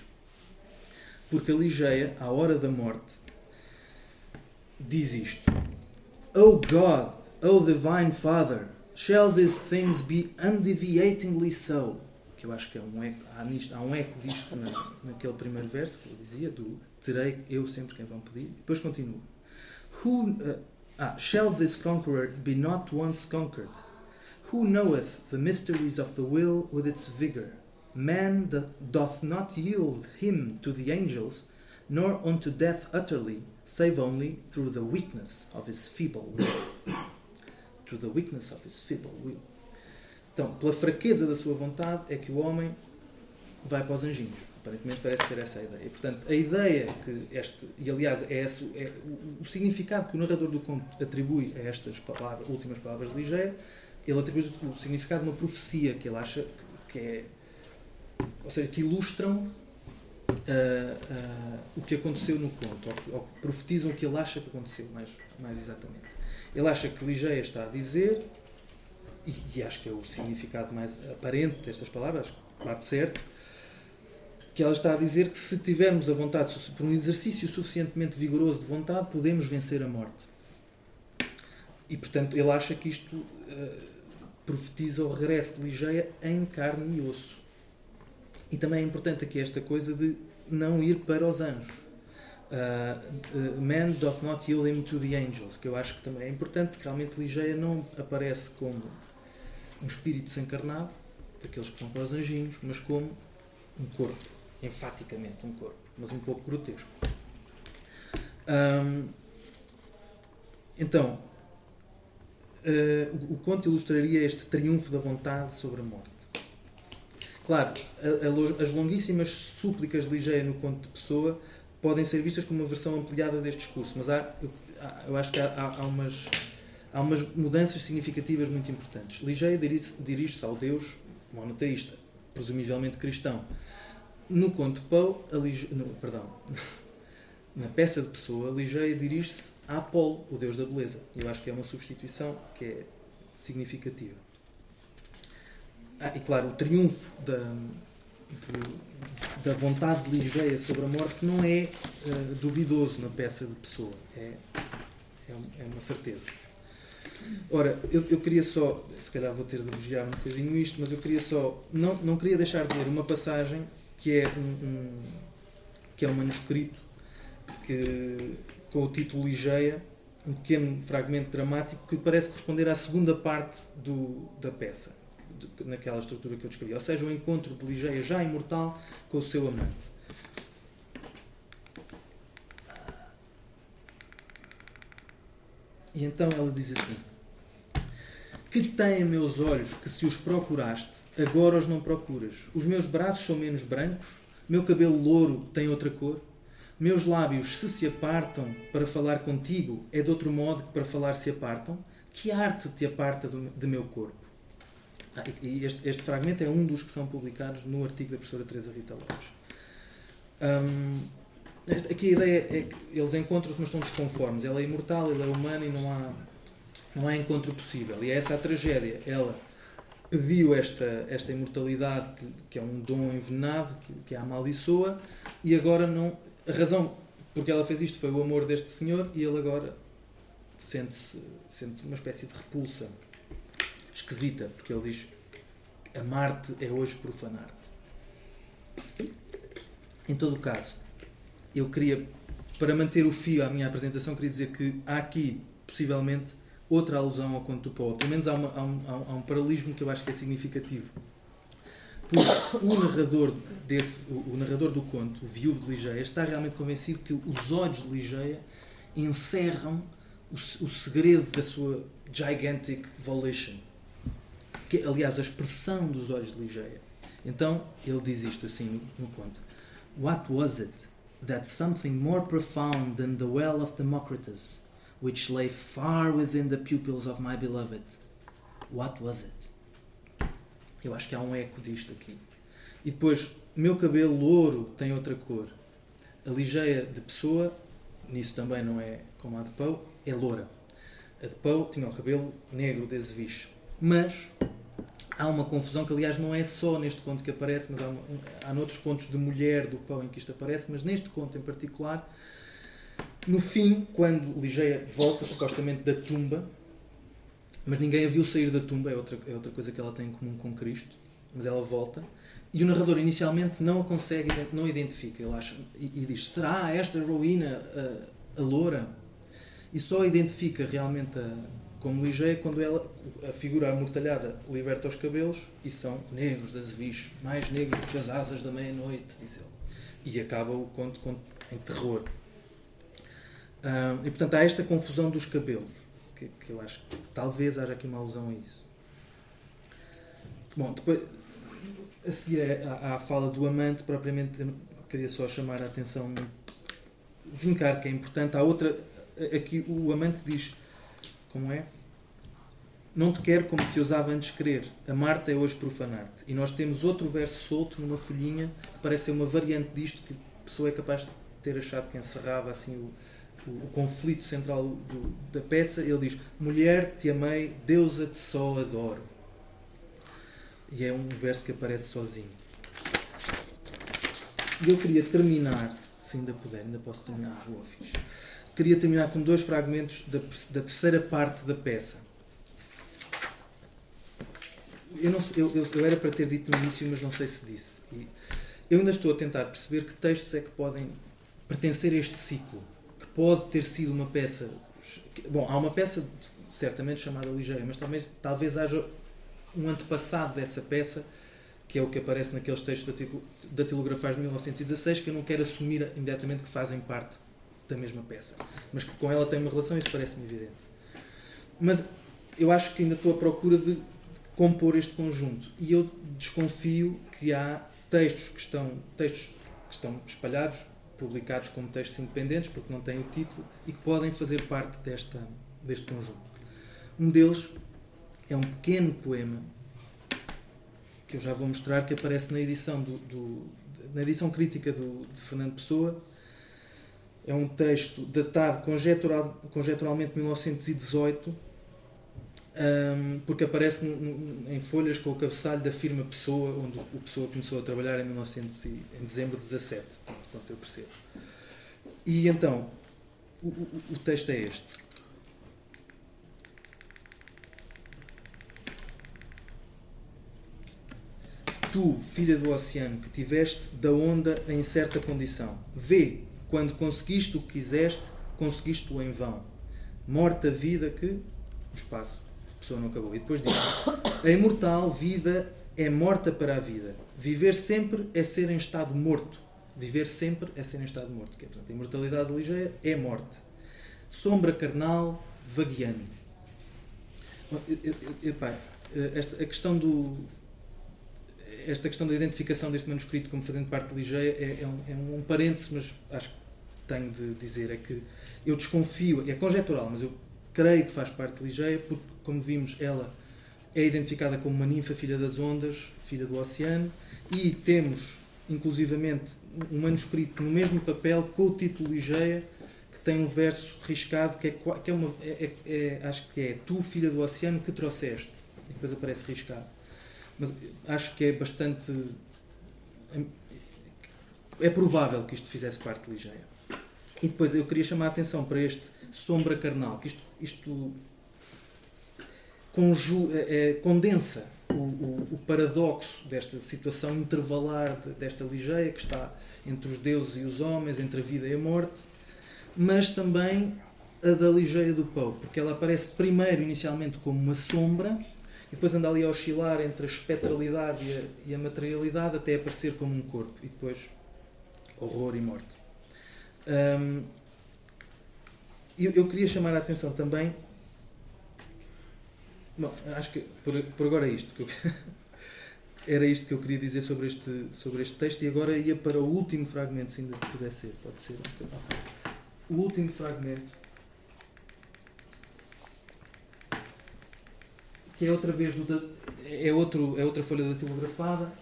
S1: Porque a Ligeia, à hora da morte, diz isto: Oh God, oh Divine Father, shall these things be undeviatingly so? Que eu acho que é um eco, há, nisto, há um eco disto na, naquele primeiro verso que eu dizia, do terei eu sempre quem vão pedir. Depois continua. Who, uh, ah, shall this conqueror be not once conquered? Who knoweth the mysteries of the will with its vigour? Man doth not yield him to the angels, nor unto death utterly, save only through the weakness of his feeble will. through the weakness of his feeble will. Então, pela fraqueza da sua vontade, é que o homem vai para os anjinhos. Aparentemente parece ser essa a ideia. E, portanto, a ideia que este, e aliás, é, esse, é o, o, significado que o narrador do conto atribui a estas palavras, últimas palavras de Ligeia, ele atribui o significado de uma profecia que ele acha que, que é. Ou seja, que ilustram uh, uh, o que aconteceu no conto, ou que, ou profetizam o que ele acha que aconteceu, mais, mais exatamente. Ele acha que Ligeia está a dizer, e, e acho que é o significado mais aparente destas palavras, bate certo, que ela está a dizer que se tivermos a vontade, por um exercício suficientemente vigoroso de vontade, podemos vencer a morte. E, portanto, ele acha que isto uh, profetiza o regresso de Ligeia em carne e osso. E também é importante aqui esta coisa de não ir para os anjos. Uh, uh, man doth not yield him to the angels, que eu acho que também é importante, porque realmente Ligeia não aparece como um espírito desencarnado, daqueles que vão para os anjinhos, mas como um corpo enfaticamente um corpo, mas um pouco grotesco. então, uh, o, conto ilustraria este triunfo da vontade sobre a morte. Claro, a, a, as longuíssimas súplicas de Ligeia no conto de Pessoa podem ser vistas como uma versão ampliada deste discurso, mas há, eu, eu acho que há, há, há, umas, há umas mudanças significativas muito importantes. Ligeia dirige-se dirige ao Deus monoteísta, presumivelmente cristão, no conto Poe, Lige... perdão, na peça de Pessoa, Ligeia dirige-se a Apolo, o deus da beleza. Eu acho que é uma substituição que é significativa. Ah, e claro, o triunfo da, de, da vontade de Ligeia sobre a morte não é uh, duvidoso na peça de Pessoa. É, é, é uma certeza. Ora, eu, eu, queria só, se calhar vou ter de vigiar um bocadinho isto, mas eu queria só, não, não queria deixar de ler uma passagem que é um, um que é um manuscrito que, com o título Ligeia, um pequeno fragmento dramático que parece corresponder à segunda parte do, da peça, naquela estrutura que eu descrevi. Ou seja, o encontro de Ligeia já imortal com o seu amante. E então ela diz assim: Que têm meus olhos que se os procuraste, agora os não procuras? Os meus braços são menos brancos? Meu cabelo louro tem outra cor? Meus lábios, se se apartam para falar contigo, é de outro modo que para falar se apartam? Que arte te aparta do, de meu corpo? Ah, e este, este, fragmento é um dos que são publicados no artigo da professora Teresa Rita Lopes. Hum, aqui a ideia é que eles encontram-se, mas estão desconformes. Ela é imortal, ele é humano e não há, não há encontro possível. E é essa a tragédia. Ela pediu esta, esta imortalidade, que, que é um dom envenenado, que, que a amaldiçoa, e agora não. A razão porque ela fez isto foi o amor deste senhor, e ele agora sente-se sente uma espécie de repulsa esquisita, porque ele diz: Amar-te é hoje profanar-te. Em todo o caso, eu queria, para manter o fio à minha apresentação, queria dizer que há aqui, possivelmente, outra alusão ao conto do Poe. Pelo menos há, uma, há, um, há, um, paralelismo que eu acho que é significativo. Porque o narrador, desse, o, o narrador do conto, o viúvo de Ligeia, está realmente convencido que os olhos de Ligeia encerram o, o segredo da sua gigantic volition. Que, aliás, a expressão dos olhos de Ligeia. Então, ele diz isto assim no, conto. What was it that something more profound than the well of Democritus which lay far within the pupils of my beloved. What was it? Eu acho que há um eco disto aqui. E depois, meu cabelo louro tem outra cor. A ligeia de pessoa, nisso também não é como a de Poe, é loura. A de Poe tinha o cabelo negro de Azeviche. Mas há uma confusão que, aliás, não é só neste conto que aparece, mas há, há noutros contos de mulher do Poe em que isto aparece, mas neste conto em particular, no fim, quando Ligeia volta supostamente da tumba, mas ninguém a viu sair da tumba, é outra, é outra coisa que ela tem em comum com Cristo, mas ela volta, e o narrador inicialmente não a consegue, não identifica, ele acha, e, e diz, será esta Rowena a, a loura? E só identifica realmente a, como Ligeia quando ela, a figura amortalhada liberta os cabelos e são negros das azeviche, mais negros que as asas da meia-noite, diz ele. E acaba o conto, conto em terror. E portanto há esta confusão dos cabelos, que, que, eu acho que talvez haja aqui uma alusão a isso. Bom, depois, a seguir à, à fala do amante, propriamente, queria só chamar a atenção, vincar que é importante. Há outra, aqui o amante diz, como é? Não te quero como te ousava antes querer. Amar-te é hoje profanar-te. E nós temos outro verso solto numa folhinha que parece ser uma variante disto que a pessoa é capaz de ter achado que encerrava assim o, o, o conflito central do, da peça. Ele diz: Mulher, te amei, deusa te só adoro. E é um verso que aparece sozinho. E eu queria terminar, se ainda puder, ainda posso terminar, boa. Queria terminar com dois fragmentos da, da terceira parte da peça eu, não, eu, eu, eu, era para ter dito no início, mas não sei se disse. E eu ainda estou a tentar perceber que textos é que podem pertencer a este ciclo, pode ter sido uma peça. Bom, há uma peça certamente chamada Ligeia, mas talvez, talvez haja um antepassado dessa peça, que é o que aparece naqueles textos da Tilografais de 1916, que eu não quero assumir imediatamente que fazem parte da mesma peça, mas que com ela tem uma relação, isso parece-me evidente. Mas eu acho que ainda estou à procura de compor este conjunto. E eu desconfio que há textos que estão, textos que estão espalhados, publicados como textos independentes, porque não têm o título, e que podem fazer parte desta, deste conjunto. Um deles é um pequeno poema que eu já vou mostrar, que aparece na edição, do, do na edição crítica do, de Fernando Pessoa. É um texto datado conjetural, conjeturalmente 1918 um, porque aparece em folhas com o cabeçalho da firma Pessoa, onde o Pessoa começou a trabalhar em, 1900 e, em dezembro de 17, quanto eu percebo. E então, o, o, o texto é este. Tu, filha do oceano, que tiveste da onda em certa condição, vê, quando conseguiste o que quiseste, conseguiste-o em vão. Morta vida que, o espaço, pessoa não acabou. E depois diz: A imortal vida é morta para a vida. Viver sempre é ser em estado morto. Viver sempre é ser em estado morto. Que é, portanto, a imortalidade ligeira é morte. Sombra carnal vagueando. Epá, esta, a questão do, esta questão da identificação deste manuscrito como fazendo parte de Ligeia é, é, um, é um parênteses, mas acho que tenho de dizer é que eu desconfio, é conjectural, mas eu creio que faz parte de Ligeia porque como vimos, ela é identificada como uma ninfa filha das ondas, filha do oceano, e temos, inclusivamente, um manuscrito no mesmo papel com o título Ligeia, que tem um verso riscado que é, que é uma. É, é, é, acho que é Tu, filha do oceano, que trouxeste. E depois aparece riscado. Mas acho que é bastante. É provável que isto fizesse parte de Ligeia. E depois eu queria chamar a atenção para este sombra carnal, que isto, isto conju, é, condensa o, o, o, paradoxo desta situação intervalar de, desta ligeia que está entre os deuses e os homens, entre a vida e a morte, mas também a da ligeia do Poe, porque ela aparece primeiro inicialmente como uma sombra e depois anda ali a oscilar entre a espectralidade e a, e a materialidade até aparecer como um corpo e depois horror e morte. Um, eu, eu queria chamar a atenção também Bom, acho que por, por agora é isto. Que eu, era isto que eu queria dizer sobre este, sobre este texto e agora ia para o último fragmento, se ainda puder ser. Pode ser. O último fragmento. Que é outra vez do, é, outro, é outra folha datilografada,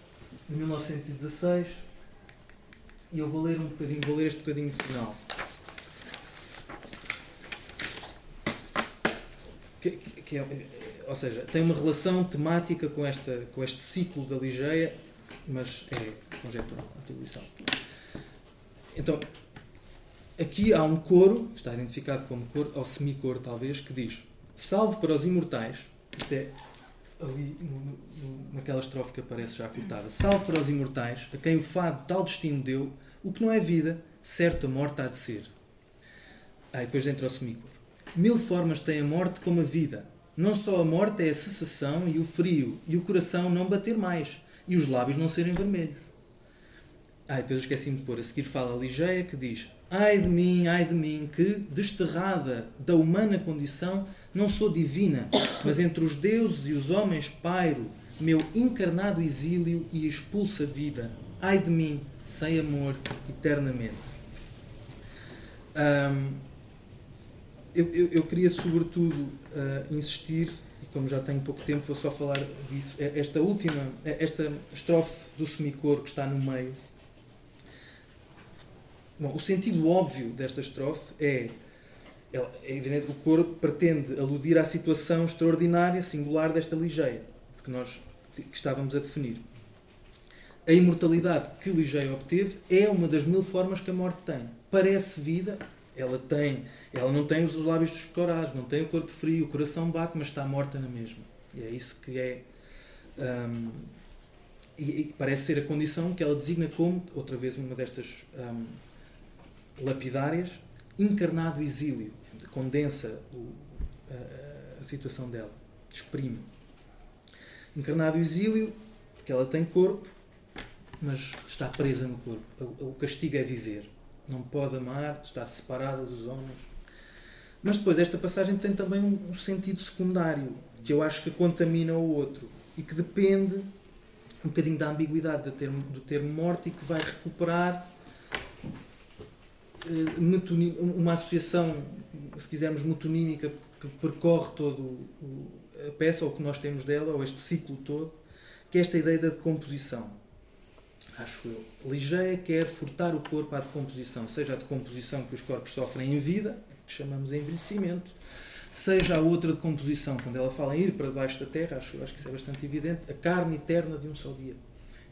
S1: de 1916. E eu vou ler um bocadinho, vou ler este bocadinho final. Que, que é, ou seja, tem uma relação temática com, esta, com este ciclo da Ligeia, mas é conjectural atribuição. Então, aqui há um coro, está identificado como coro, ou semicoro talvez, que diz: Salve para os imortais, isto é ali no, no, naquela estrofe que aparece já cortada: Salve para os imortais, a quem o fado tal destino deu, o que não é vida, certo a morte há de ser. Ah, e depois entra o semicoro. Mil formas tem a morte como a vida. Não só a morte é a cessação e o frio, e o coração não bater mais, e os lábios não serem vermelhos. Ah, depois esqueci-me de pôr. A seguir fala a Ligeia que diz: Ai de mim, ai de mim, que, desterrada da humana condição, não sou divina, mas entre os deuses e os homens pairo, meu encarnado exílio e expulsa vida. Ai de mim, sem amor, eternamente. Um, eu, eu, eu, queria, sobretudo, uh, insistir, e como já tenho pouco tempo, vou só falar disso. É esta última, é esta estrofe do semicoro que está no meio. Bom, o sentido óbvio desta estrofe é, é evidente, o coro pretende aludir à situação extraordinária, singular desta ligeia, que nós que estávamos a definir. A imortalidade que Ligeia obteve é uma das mil formas que a morte tem. Parece vida, ela tem, ela não tem os lábios descorados, não tem o corpo frio, o coração bate, mas está morta na mesma. E é isso que é. Um, e, e, parece ser a condição que ela designa como, outra vez, uma destas um, lapidárias, encarnado exílio. Condensa o, a, a, situação dela, exprime. Encarnado exílio, que ela tem corpo, mas está presa no corpo. O, o castigo é viver não pode amar, está separada dos homens. Mas depois esta passagem tem também um sentido secundário, que eu acho que contamina o outro e que depende um bocadinho da ambiguidade do termo, do termo morte e que vai recuperar eh, uma associação, se quisermos, metonímica que percorre todo a peça, ou que nós temos dela, ou este ciclo todo, que é esta ideia da decomposição acho eu. Ligeia quer furtar o corpo à decomposição, seja a decomposição que os corpos sofrem em vida, que chamamos envelhecimento, seja a outra decomposição, quando ela fala em ir para debaixo da terra, acho, acho que isso é bastante evidente, a carne eterna de um só dia.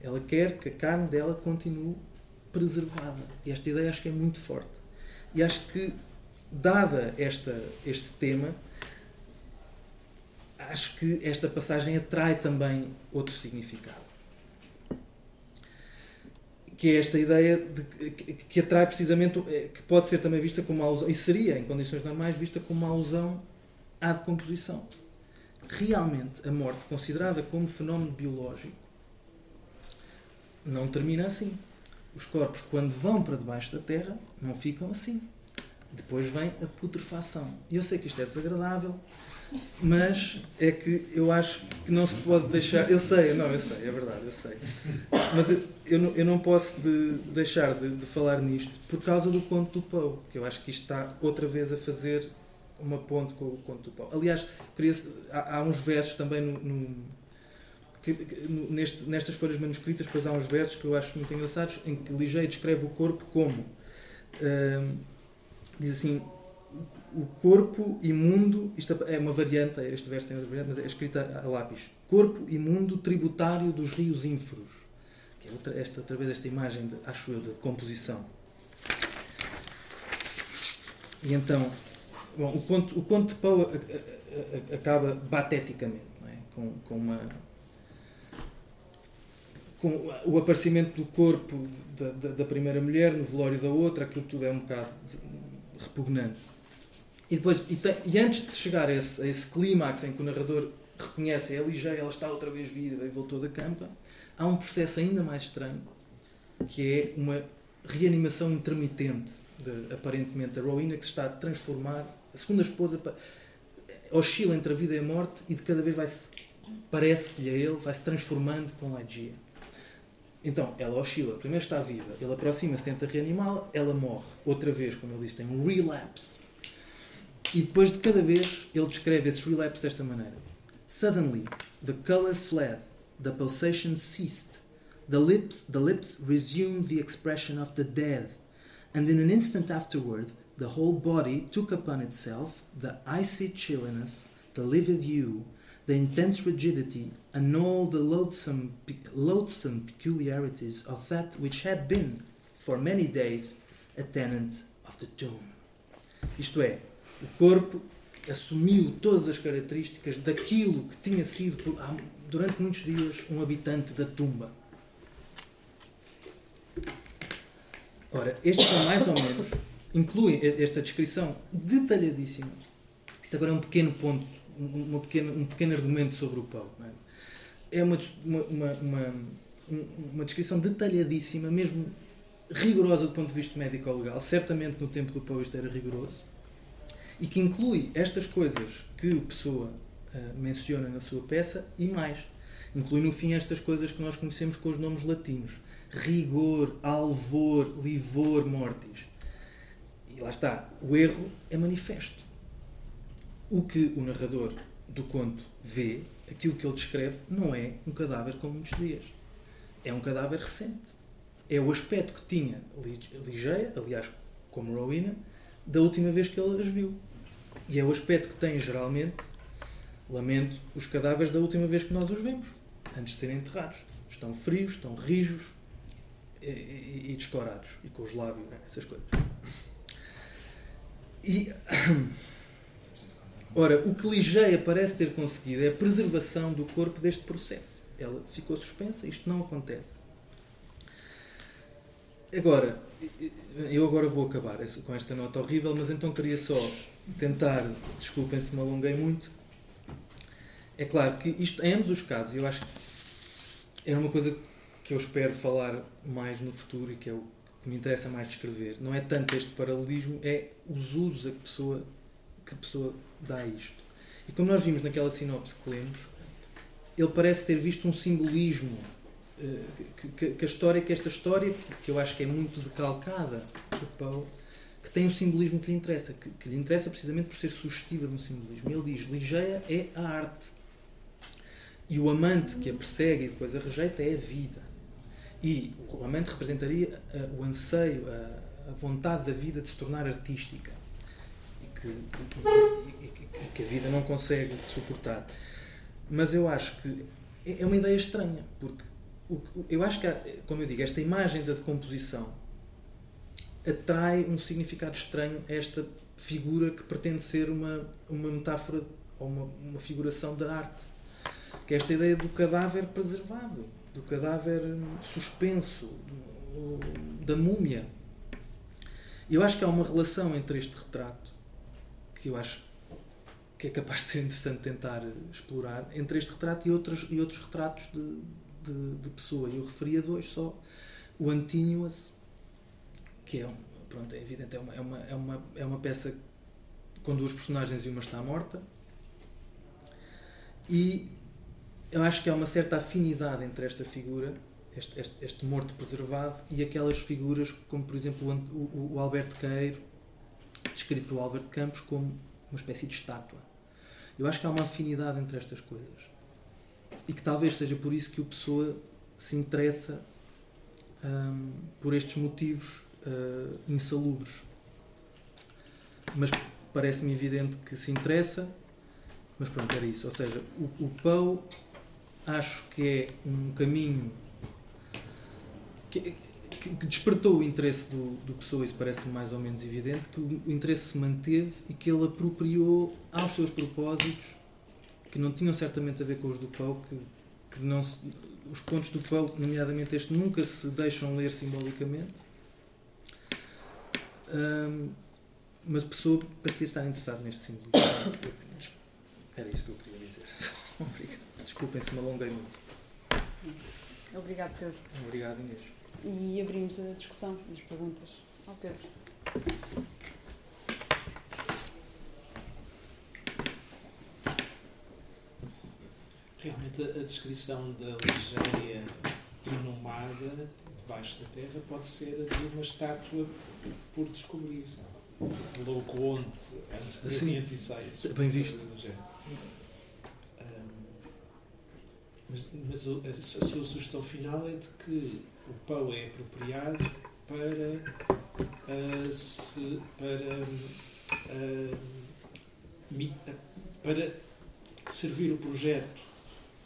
S1: Ela quer que a carne dela continue preservada. E esta ideia acho que é muito forte. E acho que, dada esta, este tema, acho que esta passagem atrai também outro significado que é esta ideia de, que, que atrai precisamente, eh, que pode ser também vista como uma alusão, e seria, em condições normais, vista como uma alusão à decomposição. Realmente, a morte, considerada como fenómeno biológico, não termina assim. Os corpos, quando vão para debaixo da terra, não ficam assim. Depois vem a putrefação. E eu sei que isto é desagradável, mas é que eu acho que não se pode deixar. Eu sei, não, eu sei, é verdade, eu sei. Mas eu, eu, não, eu não posso de, deixar de, de, falar nisto por causa do conto do Poe, que eu acho que isto está outra vez a fazer uma ponte com o conto do Poe. Aliás, queria, há, há, uns versos também no, no, que, no, neste, nestas folhas manuscritas, depois há uns versos que eu acho muito engraçados, em que Ligeia descreve o corpo como. Hum, diz assim o corpo imundo, isto é uma variante, este verso tem outra variante, mas é escrita a lápis. Corpo imundo tributário dos rios ínferos. Que é outra, esta, outra vez esta imagem, de, acho eu, de composição. E então, bom, o, conto, o conto de Poe acaba bateticamente, é? com, com uma com o aparecimento do corpo da, da, da, primeira mulher no velório da outra, aquilo tudo é um bocado repugnante. E, depois, e, tem, e antes de chegar a esse, a esse clímax em que o narrador reconhece a Ligeia, ela está outra vez viva e voltou da campa, há um processo ainda mais estranho, que é uma reanimação intermitente de, aparentemente, a Rowena que se está a transformar, a segunda esposa oscila entre a vida e a morte e de cada vez vai-se, parece-lhe a ele, vai-se transformando com a Ligeia. Então, ela oscila. Primeiro está viva, ele aproxima-se, tenta reanimá-la, ela morre. Outra vez, como ele diz, tem um relapse. E depois de cada vez, ele descreve esse relapse desta maneira: Suddenly, the color fled, the pulsation ceased, the lips, the lips resumed the expression of the dead, and in an instant afterward, the whole body took upon itself the icy chilliness the livid hue, the intense rigidity, and all the loathsome, loathsome peculiarities of that which had been, for many days, a tenant of the tomb. Isto é, o corpo assumiu todas as características daquilo que tinha sido, durante muitos dias, um habitante da tumba. Ora, este é mais ou menos, inclui esta descrição detalhadíssima. Isto agora é um pequeno ponto, uma pequena, um pequeno argumento sobre o pão. É? é, uma, uma, uma, uma, descrição detalhadíssima, mesmo rigorosa do ponto de vista médico-legal. Certamente no tempo do pão isto era rigoroso e que inclui estas coisas que o Pessoa uh, menciona na sua peça e mais. Inclui no fim estas coisas que nós conhecemos com os nomes latinos: rigor, alvor, livor, mortis. E lá está, o erro é manifesto. O que o narrador do conto vê, aquilo que ele descreve, não é um cadáver com muitos dias. É um cadáver recente. É o aspecto que tinha Ligeia, aliás, como Rowena, da última vez que ele as viu. E é o aspecto que têm geralmente, lamento, os cadáveres da última vez que nós os vemos, antes de serem enterrados. Estão frios, estão rijos e, e, e descorados, e com os lábios, né? essas coisas. E. Ora, o que Ligeia parece ter conseguido é a preservação do corpo deste processo. Ela ficou suspensa, isto não acontece. Agora, eu agora vou acabar com esta nota horrível, mas então queria só tentar, desculpem se me alonguei muito. É claro que isto, em ambos os casos, eu acho que é uma coisa que eu espero falar mais no futuro e que é o que me interessa mais descrever. Não é tanto este paralelismo, é os usos a que pessoa, que pessoa dá a isto. E como nós vimos naquela sinopse que lemos, ele parece ter visto um simbolismo eh, que, que, que, a história, que esta história, que eu acho que é muito decalcada do Paulo, que tem o simbolismo que lhe interessa, que, que lhe interessa precisamente por ser sugestiva de um simbolismo. Ele diz: Ligeia é a arte. E o amante que a persegue e depois a rejeita é a vida. E o amante representaria uh, o anseio, a, a, vontade da vida de se tornar artística. E que, e, e, e que a vida não consegue suportar. Mas eu acho que é, é uma ideia estranha, porque eu acho que, há, como eu digo, esta imagem da decomposição atrai um significado estranho a esta figura que pretende ser uma, uma metáfora ou uma, uma figuração da arte. Que é esta ideia do cadáver preservado, do cadáver suspenso, do, da múmia. Eu acho que há uma relação entre este retrato, que eu acho que é capaz de ser interessante tentar explorar, entre este retrato e outros, e outros retratos de, de, de pessoa. Eu referia dois só. O Antínuas, que é, pronto, é evidente, é uma, é, uma, é, uma, é uma peça com duas personagens e uma está morta. E eu acho que há uma certa afinidade entre esta figura, este, este, este morto preservado, e aquelas figuras, como por exemplo o, o, o Alberto Queiro, descrito pelo Alberto Campos como uma espécie de estátua. Eu acho que há uma afinidade entre estas coisas. E que talvez seja por isso que o Pessoa se interessa hum, por estes motivos uh, insalubres. Mas parece-me evidente que se interessa, mas pronto, era isso. Ou seja, o, o Pau acho que é um caminho que, que, despertou o interesse do, do Pessoa, isso parece-me mais ou menos evidente, que o, o interesse se manteve e que ele apropriou aos seus propósitos, que não tinham certamente a ver com os do Pau, que, que não se, os contos do Pau, nomeadamente este, nunca se deixam ler simbolicamente um, mas a pessoa parecia estar interessada neste simbolismo. Era isso que eu queria dizer. Obrigado. Desculpem se me alonguei muito.
S2: Obrigado, Pedro.
S1: Obrigado, Inês.
S2: E abrimos a discussão as perguntas ao Pedro.
S3: Realmente a, descrição da Ligeia inumada debaixo da terra pode ser de uma estátua por descobrir, sabe? Louco onde, antes de 506.
S1: Bem visto.
S3: mas, mas a, a, sua sugestão final é de que o pão é apropriado para uh, se, para, uh, para servir o projeto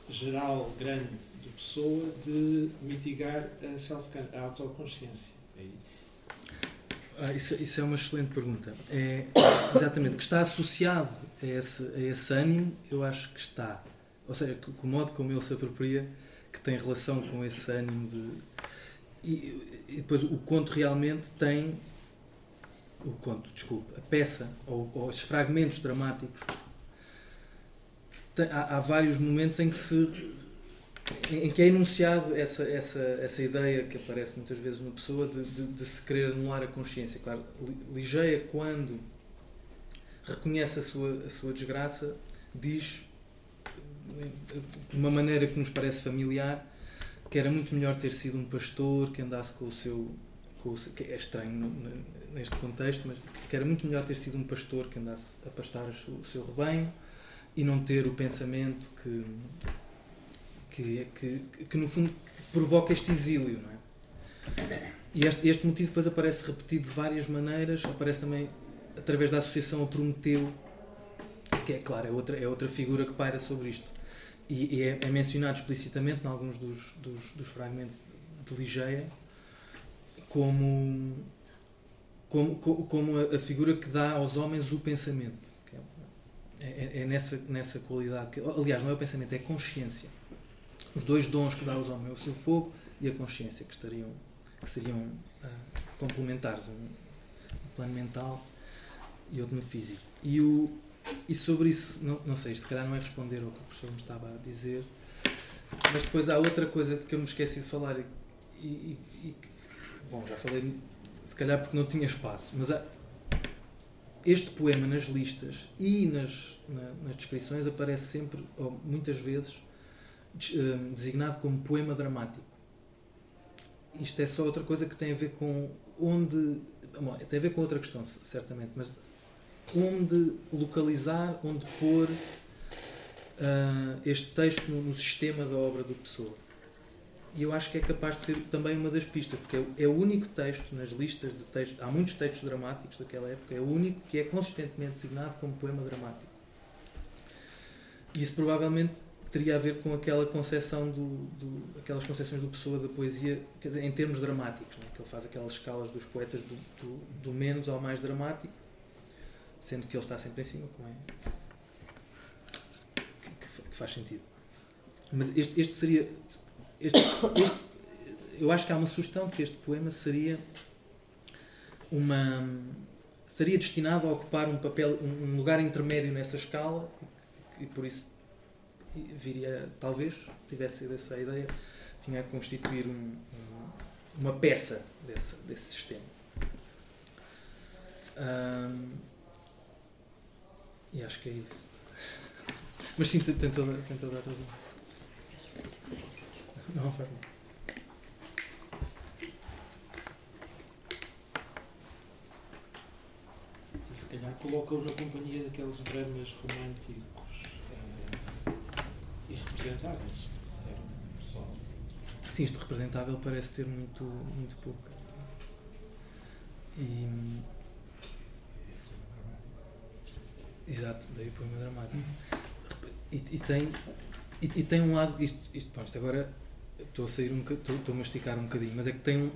S3: geral grande pessoa de mitigar a, self a autoconsciência. É isso?
S1: Ah, isso, isso, é uma excelente pergunta. É, exatamente, que está associado a esse, a esse ânimo, eu acho que está. Ou seja, que, que o modo como ele se apropria, que tem relação com esse ânimo de. E, e depois o conto realmente tem. O conto, desculpe, a peça, ou, ou os fragmentos dramáticos há, há, vários momentos em que se em que é enunciado essa, essa, essa ideia que aparece muitas vezes na pessoa de, de, de se querer anular a consciência. Claro, Ligeia, quando reconhece a sua, a sua desgraça, diz de uma maneira que nos parece familiar que era muito melhor ter sido um pastor que andasse com o seu. Com o, que é estranho neste contexto, mas que era muito melhor ter sido um pastor que andasse a pastar o seu rebanho e não ter o pensamento que, que, que, que no fundo provoca este exílio. Não é? E este, este motivo depois aparece repetido de várias maneiras, aparece também através da associação a Prometeu, que é claro, é outra, é outra figura que paira sobre isto. E, e é, é, mencionado explicitamente em alguns dos, dos, dos fragmentos de Ligeia como, como, como a, figura que dá aos homens o pensamento. É, é, é, nessa, nessa qualidade. Que, aliás, não é o pensamento, é consciência. Os dois dons que dá aos homens, o seu fogo e a consciência, que, estariam, que seriam uh, complementares, um, um, plano mental e outro no físico. E, o, e sobre isso, não, não sei, se calhar não é responder ao que o professor me estava a dizer, mas depois há outra coisa de que eu me esqueci de falar e, e, e bom, já falei, se calhar porque não tinha espaço, mas há, este poema nas listas e nas, na, nas descrições aparece sempre, ou muitas vezes, designado como poema dramático. Isto é só outra coisa que tem a ver com onde. Bom, tem a ver com outra questão, certamente, mas onde localizar, onde pôr uh, este texto no, no, sistema da obra do Pessoa. E eu acho que é capaz de ser também uma das pistas, porque é, é o único texto nas listas de textos, há muitos textos dramáticos daquela época, é o único que é consistentemente designado como poema dramático. Isso provavelmente teria a ver com aquela concepção do, do aquelas concepções do Pessoa da poesia em termos dramáticos, né? que ele faz aquelas escalas dos poetas do, do, do, menos ao mais dramático, sendo que ele está sempre em cima, como é que, que faz sentido. Mas este, este seria este, este, eu acho que há uma sugestão de que este poema seria uma seria destinado a ocupar um papel um lugar intermédio nessa escala e por isso viria talvez tivesse essa ideia vinha a constituir um, um, uma peça desse, desse sistema. Um, e acho que é isso. Mas sim tem, toda, tem toda a razão. Não, faz mal.
S3: Se calhar colocam na companhia daqueles dramas românticos irrepresentáveis. Era.
S1: Sim, este representável parece ter muito, muito pouco. E. Exato, daí o poema dramático. E, e, tem, e, e, tem um lado. Isto, isto, bom, isto agora estou a sair um estou, estou a masticar um bocadinho, mas é que tem um,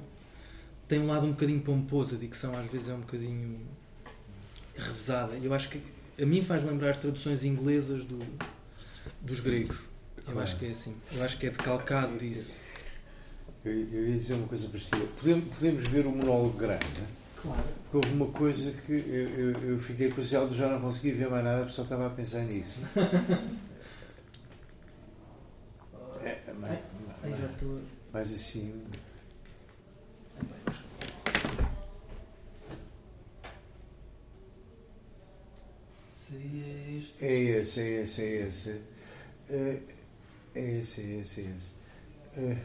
S1: tem um lado um bocadinho pomposo, a dicção às vezes é um bocadinho revezada. Eu acho que a mim faz lembrar as traduções inglesas do, dos gregos. Eu acho que é assim. Eu acho que é decalcado disso.
S4: Eu, eu ia dizer uma coisa parecida. Podemos, podemos ver o monólogo grande, né?
S1: Claro.
S4: Porque houve uma coisa que eu, eu, eu fiquei crucial, já não consegui ver mais nada, porque só estava a pensar nisso. é, mas,
S1: estou.
S4: Mas assim.
S1: Seria este.
S4: É esse, é esse, é esse. É esse, é esse, é esse. É,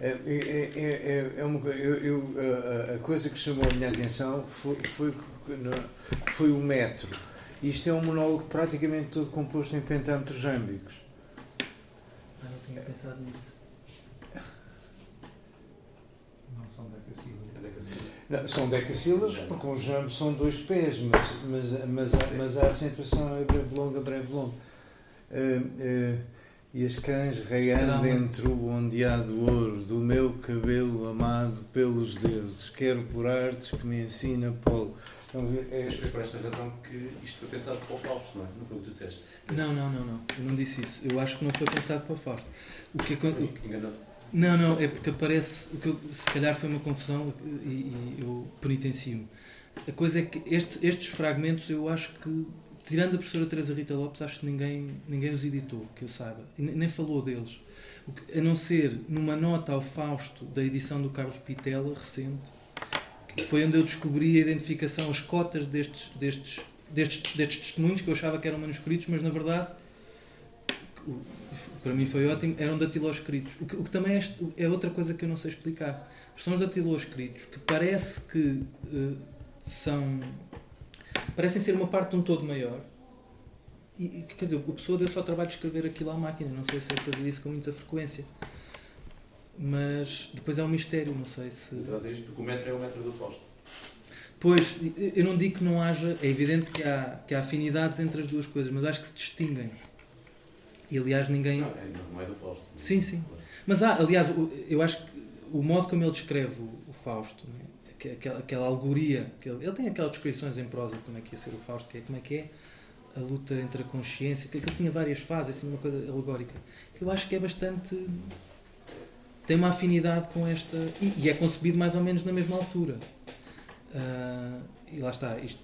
S4: é, é, é, é, uma, eu, eu, a, coisa que chamou a minha atenção foi, foi, foi o metro isto é um monólogo praticamente todo composto em pentámetros jâmbicos.
S1: Ah, não tinha pensado nisso.
S5: Não são decassílabos.
S6: É decassílabos.
S4: Não, são decassílabos porque um jambo são dois pés, mas, mas, mas, a- mas a acentuação é breve longa, breve longa. Eh, eh, e as cães reiando entre o ondeado ouro do meu cabelo amado pelos deuses, quero por artes que me ensina Paulo. Ver? É-
S6: Mas foi por esta razão que isto foi pensado para o Fausto, não é? Não foi o que tu disseste.
S1: Não, não, não, não. Eu não disse isso. Eu acho que não foi pensado para o Fausto. O que acon- o-
S6: Enganado.
S1: Não, não, é porque aparece. que se calhar foi uma confusão e, e eu penitencio-me. A coisa é que este- estes fragmentos eu acho que, tirando a professora Teresa Rita Lopes, acho que ninguém, ninguém os editou, que eu saiba. Nem falou deles. Que- a não ser numa nota ao Fausto da edição do Carlos Pitela, recente, que foi onde eu descobri a identificação, as cotas destes, destes, destes, destes testemunhos, que eu achava que eram manuscritos, mas na verdade para mim foi ótimo, eram datiloscritos. O que, o que também é, é outra coisa que eu não sei explicar. São os datiloscritos que parece que eh, são. parecem ser uma parte de um todo maior. E, quer dizer, a pessoa deu só o trabalho de escrever aquilo à máquina. Não sei se ele fazia isso com muita frequência. Mas depois é um mistério, não sei se.
S6: Trazer isto porque o metro é o metro do Fausto.
S1: Pois, eu não digo que não haja. É evidente que há, que há afinidades entre as duas coisas, mas acho que se distinguem. E aliás, ninguém.
S6: Não, é, não é do Fausto.
S1: Sim, sim. Mas há, aliás, eu acho que o modo como ele descreve o, Fausto, né? Aque- aquela, aquela alegoria, que ele, tem aquelas descrições em prosa de como é que ia ser o Fausto, que é como é que é a luta entre a consciência, que ele tinha várias fases, assim, uma coisa alegórica. Eu acho que é bastante. tem uma afinidade com esta. E, e é concebido mais ou menos na mesma altura. Ah, e lá está, isto.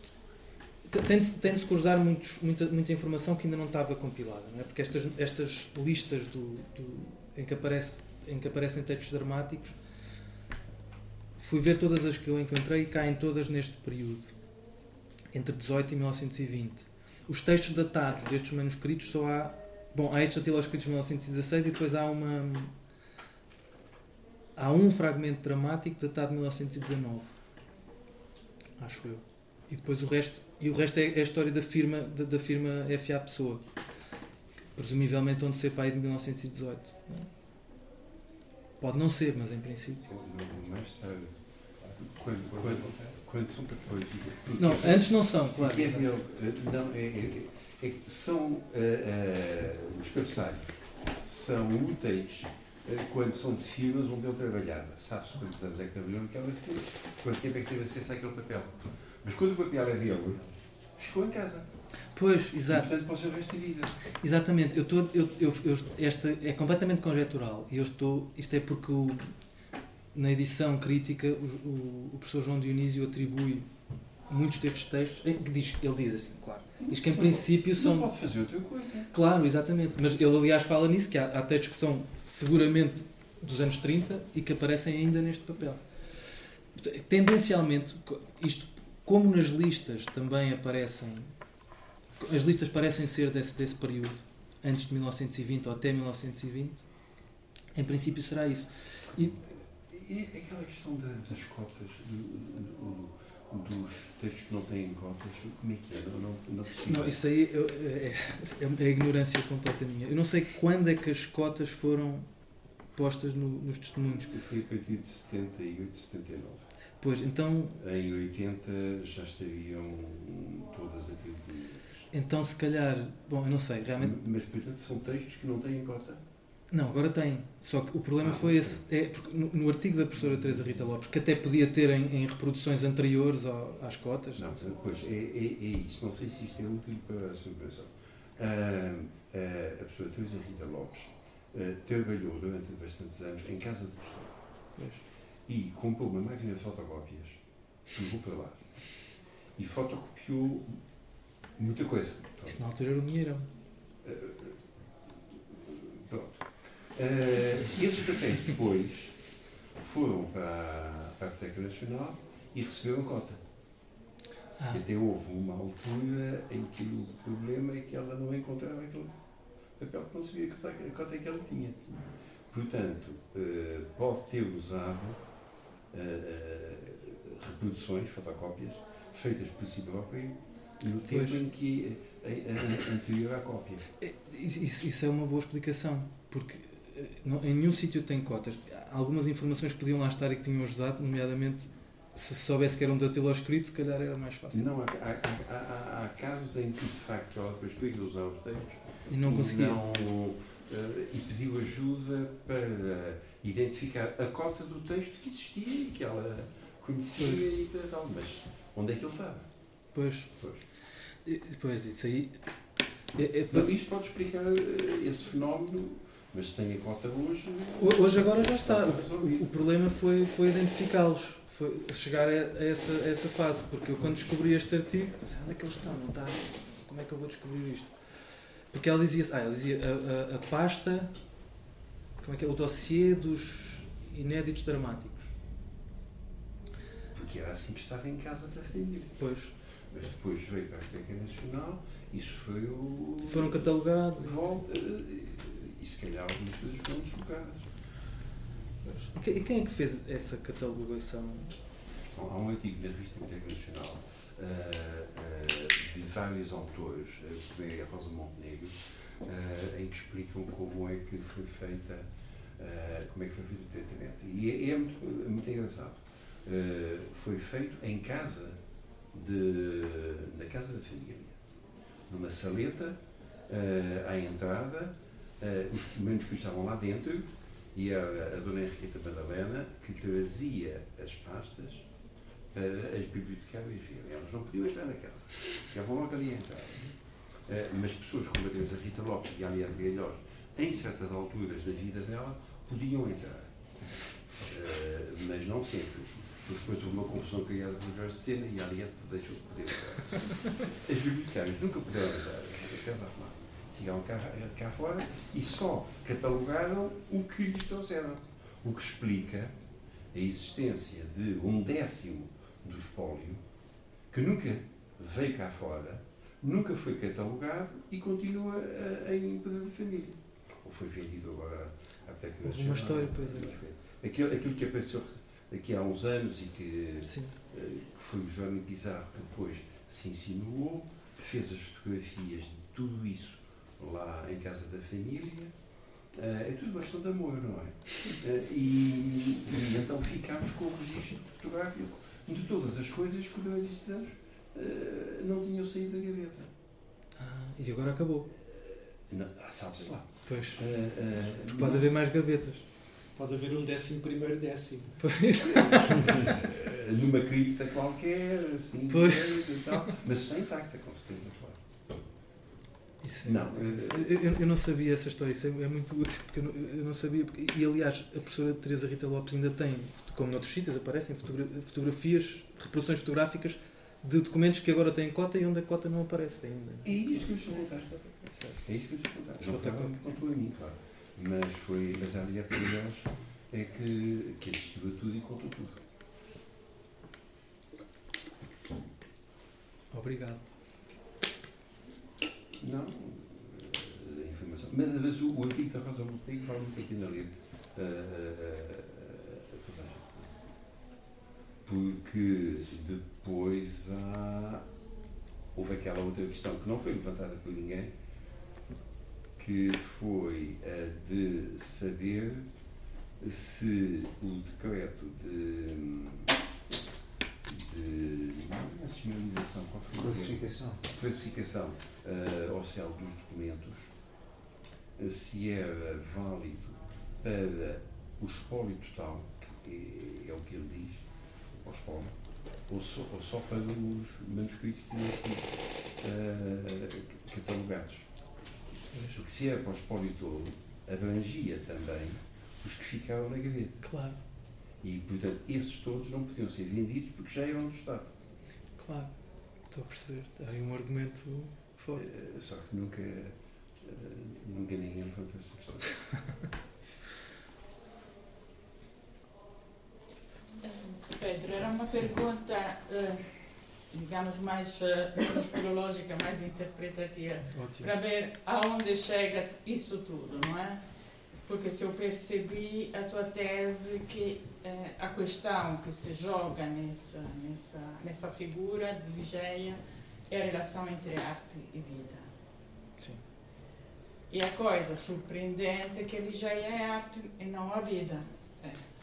S1: Tem de, tem de cruzar muitos, muita, muita informação que ainda não estava compilada, não é? porque estas, estas listas do, do- em, que aparece, em que aparecem textos dramáticos fui ver todas as que eu encontrei e caem todas neste período, entre 18 e 1920. Os textos datados destes manuscritos só há. Bom, há estes datiloscritos de 1916 e depois há uma. Há um fragmento dramático datado de 1919. Acho eu. E depois o resto. E o resto é, é a história da firma, da, da firma FA Pessoa. Que presumivelmente onde ser pai de 1918. não é? Pode não ser, mas em princípio.
S5: Mais tarde. Quando, quando, quando são depois.
S1: Não, antes não são, claro.
S5: É eh, não, é, é, é são eh, eh, os cabeçalhos são úteis eh, quando são de firmas onde ele trabalhava. Sabe-se quantos anos é que trabalhou naquela firma? Quanto tempo é que teve acesso àquele papel? Mas quando o papel é dele, ficou em casa.
S1: Pois,
S5: E,
S1: exato.
S5: portanto, para o seu resto da vida.
S1: Exatamente. Eu estou, eu, eu, eu- esta é completamente conjectural. E eu estou. Isto é porque o- na edição crítica o, o, o professor João Dionísio atribui muitos destes textos. que diz, ele diz assim, claro. Diz que em princípio
S5: Não
S1: são.
S5: pode fazer outra coisa.
S1: Claro, exatamente. Mas ele, aliás, fala nisso, que há, há textos que são seguramente dos anos 30 e que aparecem ainda neste papel. Tendencialmente, isto, como nas listas também aparecem, as listas parecem ser desse, desse período, antes de 1920 ou até 1920, em princípio será isso. E,
S5: E aquela questão da- das cotas, do- do- dos textos que não têm cotas, como é que é? Não, não, não
S1: não, isso aí eu- é, é, é ignorância completa minha. Eu não sei quando é que as cotas foram postas no- nos testemunhos.
S5: Foi a partir de 78, 79.
S1: Pois, então
S5: Em 80 já estariam todas atribuídas.
S1: Então, se calhar, bom, eu não sei, realmente.
S5: Mas, portanto, são textos que não têm cota?
S1: Não, agora tem. Só que o problema
S5: Ah,
S1: foi esse. É, porque no, no artigo da professora Teresa Rita Lopes, que até podia ter em, em reproduções anteriores ao- às cotas,
S5: Não,
S1: não
S5: pois, é, é, é isso. Não sei se isto é útil para a sua impressão. Ah, ah, a professora Teresa Rita Lopes ah, trabalhou durante bastantes anos em casa de professor. E comprou uma máquina de fotocópias, levou para lá e fotocopiou muita coisa.
S1: Isso na altura era um dinheirão.
S5: Pronto. Eh, esses papéis depois foram para, para a Biblioteca Nacional e receberam cota.
S1: Ah,
S5: Até houve uma altura em que o problema é que ela não encontrava aquele papel que não sabia que cota a cota que ela tinha. Portanto, eh, pode ter usado reproduções, fotocópias, feitas por si próprio no tempo em que eh, eh, anterior à cópia.
S1: é, isso, isso- é uma boa explicação, porque eh, não- em nenhum sítio tem cotas. Algumas informações podiam lá estar e que tinham ajudado, nomeadamente, se soubesse que era um datiloscrito, se calhar era mais fácil.
S5: Não, há, há, há, há- casos em que, de facto, ela depois queria usar os textos
S1: E não conseguia.
S5: não, eh, e pediu ajuda para identificar a cota do texto que existia e que ela conhecia
S1: Pois.
S5: e tal. Mas onde é que ele estava?
S1: Pois,
S5: Pois.
S1: depois isso aí. é- é-
S5: Não, isto pode explicar eh, esse fenómeno, mas se tem a cota hoje.
S1: Ho- Hoje agora já está. O, o problema foi, foi identificá-los. Foi chegar a, a essa, a essa fase. Porque eu quando descobri este artigo, pensei, onde é que eles estão? Não está? Como é que eu vou descobrir isto? Porque ela dizia, ah, ela dizia a, a- a pasta, como é que é? O dossiê dos inéditos dramáticos.
S5: Porque era assim que estava em casa da família.
S1: Pois,
S5: Mas depois veio para a Biblioteca Nacional, isso foi o.
S1: foram catalogados. e-
S5: Volta, eh, e se calhar algumas coisas foram deslocadas.
S1: E que- quem é que fez essa catalogação?
S5: Então, há um artigo na revista Biblioteca Nacional eh, eh, de vários autores, eh, como é a Rosa Montenegro, eh, em que explicam como é que foi feita, eh, como é que foi feito o tratamento. E é, é muito, muito engraçado. Eh, foi feito em casa, de, na casa da família, numa saleta, à entrada, os manuscritos estavam lá dentro, e era a Dona Henriqueta Madalena que trazia as pastas para as bibliotecárias verem. Elas não podiam entrar na casa, ficavam logo ali entrar. Eh, mas pessoas como a Teresa Rita Lopes e a Aliane Galhós, em certas alturas da vida dela, podiam entrar. Eh, mas não sempre. Porque depois houve uma confusão criada por Jorge Sena e a Aliane deixou de poder entrar. As bibliotecárias nunca puderam entrar, a casa arrumada. Ficaram cá, cá fora e só catalogaram o que lhes trouxeram. O que explica a existência de um décimo do espólio que nunca veio cá fora, nunca foi catalogado e continua em poder da família. Ou foi vendido agora que
S1: Houve uma história, pois é.
S5: Aquilo, aquilo que apareceu aqui há uns anos e que eh, que foi o Jorge Pizarro que depois se insinuou, fez as fotografias de tudo isso lá em casa da família. Eh, é tudo bastante amor, não é? Eh, e, e então ficámos com o registro fotográfico de todas as coisas que durante estes anos não tinham saído da gaveta.
S1: Ah, e agora acabou.
S5: Ah, Sabe-se lá.
S1: Pois.
S5: Eh, eh,
S1: Porque pode
S5: mas-
S1: haver mais gavetas.
S3: Pode haver um décimo primeiro décimo.
S1: Pois.
S5: Eh, numa cripta qualquer, assim,
S1: Pois.
S5: e tal, mas está intacta, com certeza, claro.
S1: Isso é
S5: Não,
S1: muito
S5: eh,
S1: eu, eu- não sabia essa história, isso é, é muito útil, porque eu não, eu não sabia. porque- e aliás, a professora Teresa Rita Lopes ainda tem, como noutros sítios aparecem, fotogra- fotografias, reproduções fotográficas de documentos que agora têm cota e onde a cota não aparece ainda.
S5: É isto que eu estou a contar. É isto que eu estou a contar. Não foi ela
S1: Fotocópia.
S5: que contou a mim, claro. Mas foi mas a deles é que, que assistiu a tudo e contou tudo.
S1: Obrigado.
S5: Não, eh, a informação. Mas, mas o, o artigo da Rosa Montenegro vale muito a pena ler. a gente. Porque depois há. Houve aquela outra questão que não foi levantada por ninguém, que foi a de saber se o decreto de. de. nacionalização, qual foi?
S4: Classificação.
S5: classificação eh, oficial dos documentos, se era válido para o espólio total, que é, é o que ele diz, o espólio, ou só, ou só para os manuscritos que tinham sido eh, catalogados. Porque se era para o espólio todo, abrangia também os que ficaram na gaveta.
S1: Claro,
S5: E, portanto, esses todos não podiam ser vendidos porque já eram do Estado.
S1: claro. Estou a perceber. Há aí um argumento forte.
S5: Eh, Só que nunca, eh, nunca ninguém levantou essa questão.
S7: Pedro, era uma pergunta, eh, digamos, mais eh, menos filológica, mais interpretativa, para ver aonde chega isso tudo, não é? Porque se eu percebi a tua tese que eh, a questão que se joga nessa, nessa, nessa figura de Ligeia é a relação entre arte e vida.
S1: Sim.
S7: E a coisa surpreendente é que Ligeia é arte e não a vida.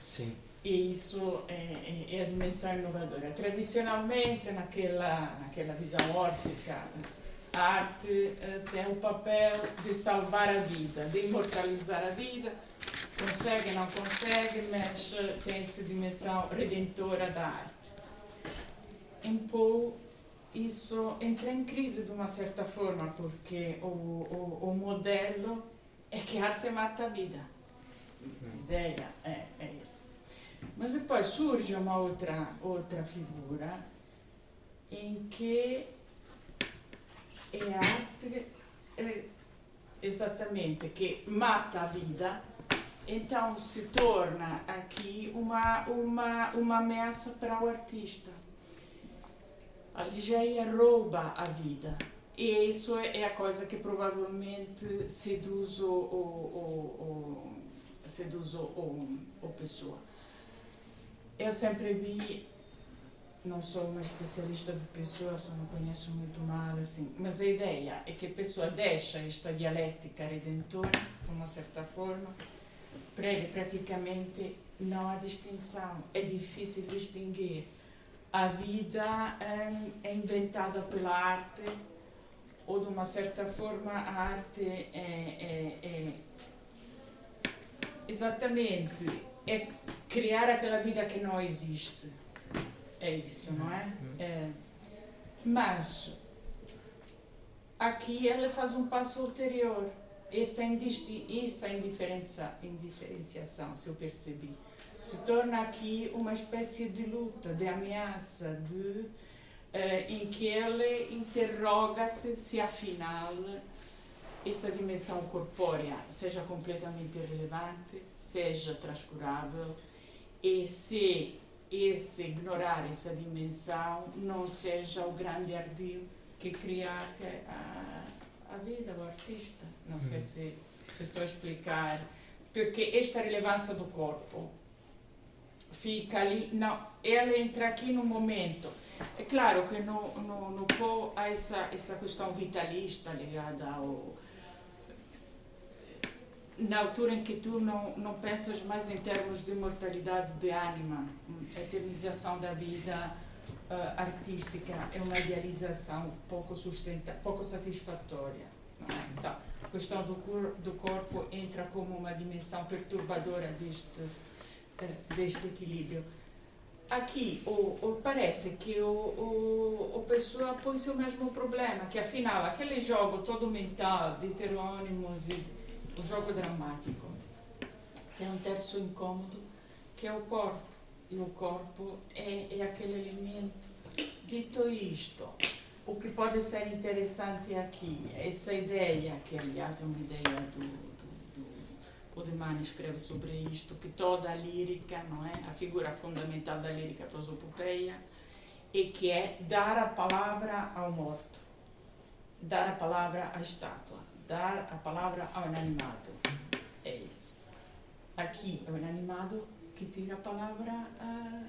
S1: Sim.
S7: E isso é, é- é a dimensão inovadora. Tradicionalmente, naquela, naquela visão órtica, a arte eh, tem o papel de salvar a vida, de imortalizar a vida. Consegue, não consegue, mas tem essa dimensão redentora da arte. Em Poe, isso entra em crise de uma certa forma, porque o, o, o modelo é que a arte mata a vida. A ideia é, é. Mas depois surge uma outra, outra figura em que é arte eh, exatamente que mata a vida, então se torna aqui uma, uma, uma ameaça para o artista. A Ligeia rouba a vida. E isso é é a coisa que provavelmente seduz o, o, o, o, seduz o, o, o pessoa. Eu sempre vi, não sou uma especialista de pessoas, só não conheço muito mal, assim, mas a ideia é que a pessoa deixa esta dialética redentora, de uma certa forma, para ele praticamente não há distinção, é difícil distinguir. A vida hum, é inventada pela arte, ou de uma certa forma a arte é, é- é exatamente é criar aquela vida que não existe. É isso, não é? É. Mas aqui ela faz um passo ulterior. Essa, essa indiferença, indiferenciação, se eu percebi, se torna aqui uma espécie de luta, de ameaça, de, eh, em que ele interroga-se se afinal essa dimensão corpórea seja completamente irrelevante, seja transcurável e se esse ignorar essa dimensão não seja o grande ardil que cria a, a vida, o artista. Não sei se, se estou a explicar. Porque esta relevância do corpo fica ali. Não, ela entra aqui no momento. É claro que no, no, no Poe há essa, essa questão vitalista ligada ao. Na altura em que tu não, não pensas mais em termos de imortalidade de ânima, a eternização da vida ah, artística é uma idealização pouco, sustenta, pouco satisfatória. É? Então, a questão do, cor, do corpo entra como uma dimensão perturbadora deste, eh, deste equilíbrio. Aqui parece que o, o, o pessoa põe-se o mesmo problema, que afinal aquele jogo todo mental de heterônimos e o jogo dramático tem um terço incômodo que é o corpo. E o corpo é, é aquele elemento. Dito isto, o que pode ser interessante aqui, essa ideia, que aliás é uma ideia do, do Odeman escreve sobre isto, que toda a lírica, não é? A figura fundamental da lírica prosopopeia é que é dar a palavra ao morto, dar a palavra à estátua, dar a palavra ao inanimado. É isso. Aqui é o inanimado que tira a palavra à,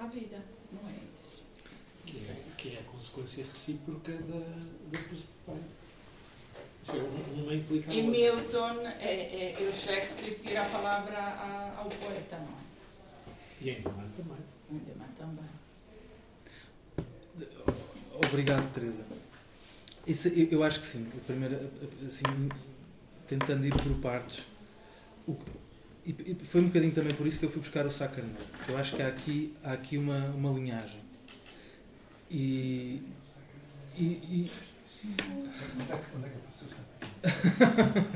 S7: à vida, não é isso?
S3: Que é, que é a consequência recíproca da, da um- uma implica a
S7: Em
S3: outra.
S7: Milton, é, é, é o Shakespeare que tira a palavra a- ao poeta, não é?
S3: E Dumas também.
S7: Também.
S1: Obrigado, Teresa. Isso, eu, eu acho que sim. A primeira, assim, tentando ir por partes. O e, foi um bocadinho também por isso que eu fui buscar o Sacarneiro. Eu acho que há aqui, há aqui uma, uma linhagem. E, e, e-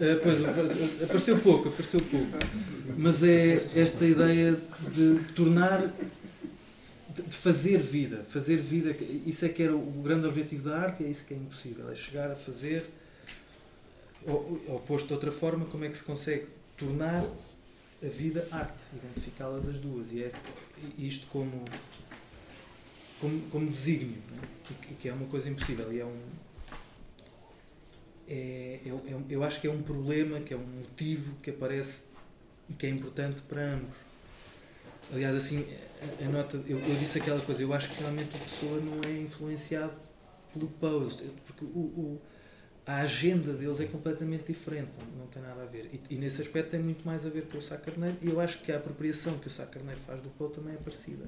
S1: Eh, pois, apareceu- apareceu pouco, apareceu pouco. Mas é esta ideia de tornar de fazer vida, fazer vida, isso é que era o grande objetivo da arte e é isso que é impossível, é chegar a fazer, ou, ou posto de outra forma, como é que se consegue tornar a vida arte, identificá-las as duas, e é isto como, como, como desígnio, é? Que- é uma coisa impossível, e é um... É, é, é um- eu acho que é um problema, que é um motivo que aparece e que é importante para ambos. Aliás, assim, a, nota, eu, eu disse aquela coisa, eu acho que realmente a pessoa não é influenciado pelo Poe, porque o, o- a agenda deles é completamente diferente, não, não tem nada a ver. E, e, nesse aspecto tem muito mais a ver com o Sá Carneiro, e eu acho que a apropriação que o Sá Carneiro faz do Poe também é parecida.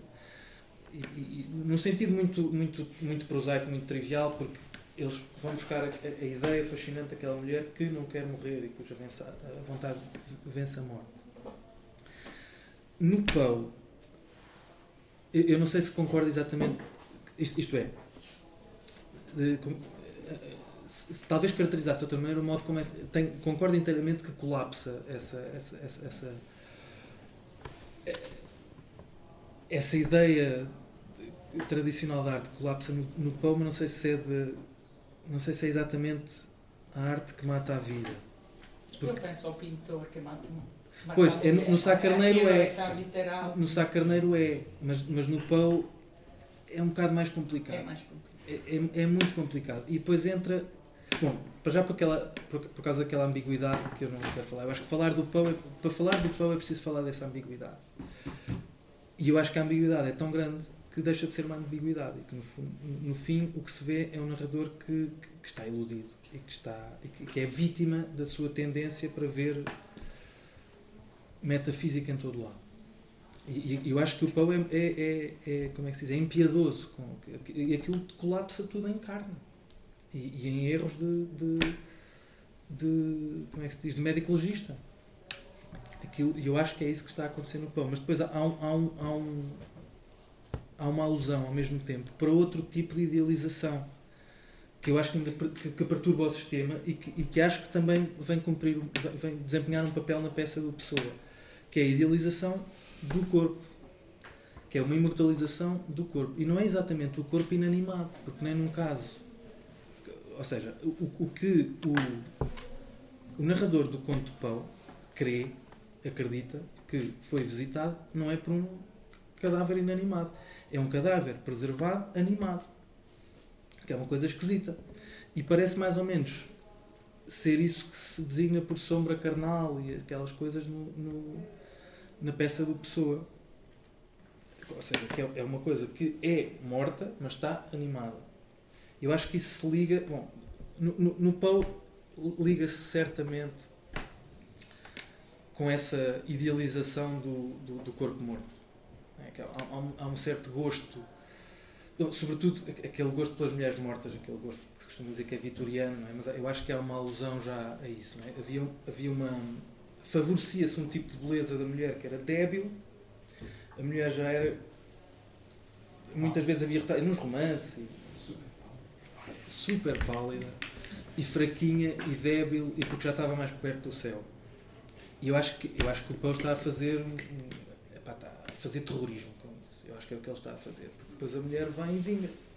S1: E, e, num sentido muito, muito, muito prosaico, muito trivial, porque eles vão buscar a, a, ideia fascinante daquela mulher que não quer morrer e cuja vença, a vontade vence a morte. No Poe, eu, eu não sei se concordo exatamente, isto, isto é, de, com, se, talvez caracterizasse de outra maneira o modo como é, tem, concordo inteiramente que colapsa essa, essa, essa, essa, essa ideia tradicional da arte colapsa no, no Poe, mas não sei se é de, não sei se é exatamente a arte que mata a vida.
S7: Porque... Eu penso ao pintor que mata, mata
S1: Pois, é, no, no Sacarneiro é.
S7: é
S1: no Sacarneiro é, mas, mas no Poe é um bocado mais complicado.
S7: É mais complicado.
S1: É, é, é, muito complicado. E depois entra. Bom, para já por, aquela, por, por, causa daquela ambiguidade que eu não quero falar. Eu acho que falar do Poe, para falar do Poe é preciso falar dessa ambiguidade. E eu acho que a ambiguidade é tão grande que deixa de ser uma ambiguidade e que no, no fim o que se vê é um narrador que, que está iludido e que, está, e que, que é vítima da sua tendência para ver metafísica em todo lado. E, e eu acho que o Poe é, é, é, é, como é que se diz, é impiedoso com, e aquilo colapsa tudo em carne e, e em erros de, de, de, como é que se diz, de médico legista. Aquilo, eu acho que é isso que está a acontecer no Pão. Mas depois há, há, um, há, um, há uma alusão ao mesmo tempo para outro tipo de idealização que eu acho que, que, que perturba o sistema e que, e que, acho que também vem cumprir, vem desempenhar um papel na peça do Pessoa, que é a idealização do corpo, que é uma imortalização do corpo. E não é exatamente o corpo inanimado, porque nem num caso. Ou seja, o, o que o, o narrador do conto de Pão crê, acredita, que foi visitado não é por um cadáver inanimado é um cadáver preservado, animado. Que é uma coisa esquisita. E parece mais ou menos ser isso que se designa por sombra carnal e aquelas coisas no, no, na peça do Pessoa. Ou seja, que é, é uma coisa que é morta, mas está animada. Eu acho que isso se liga. Bom, no, no, no Pau liga-se certamente com essa idealização do, do, do corpo morto. É há, um, há um certo gosto, sobretudo aquele gosto pelas mulheres mortas, aquele gosto que se costuma dizer que é vitoriano, é? mas eu acho que há uma alusão já a isso. É? Havia, havia uma. Favorecia-se um tipo de beleza da mulher que era débil, a mulher já era. muitas vezes havia nos romances, super pálida e fraquinha e débil e porque já estava mais perto do céu. E eu acho que, eu acho que o Pão está a fazer epá, está a fazer terrorismo com isso. Eu acho que é o que ele está a fazer. Depois a mulher vem e vinga-se.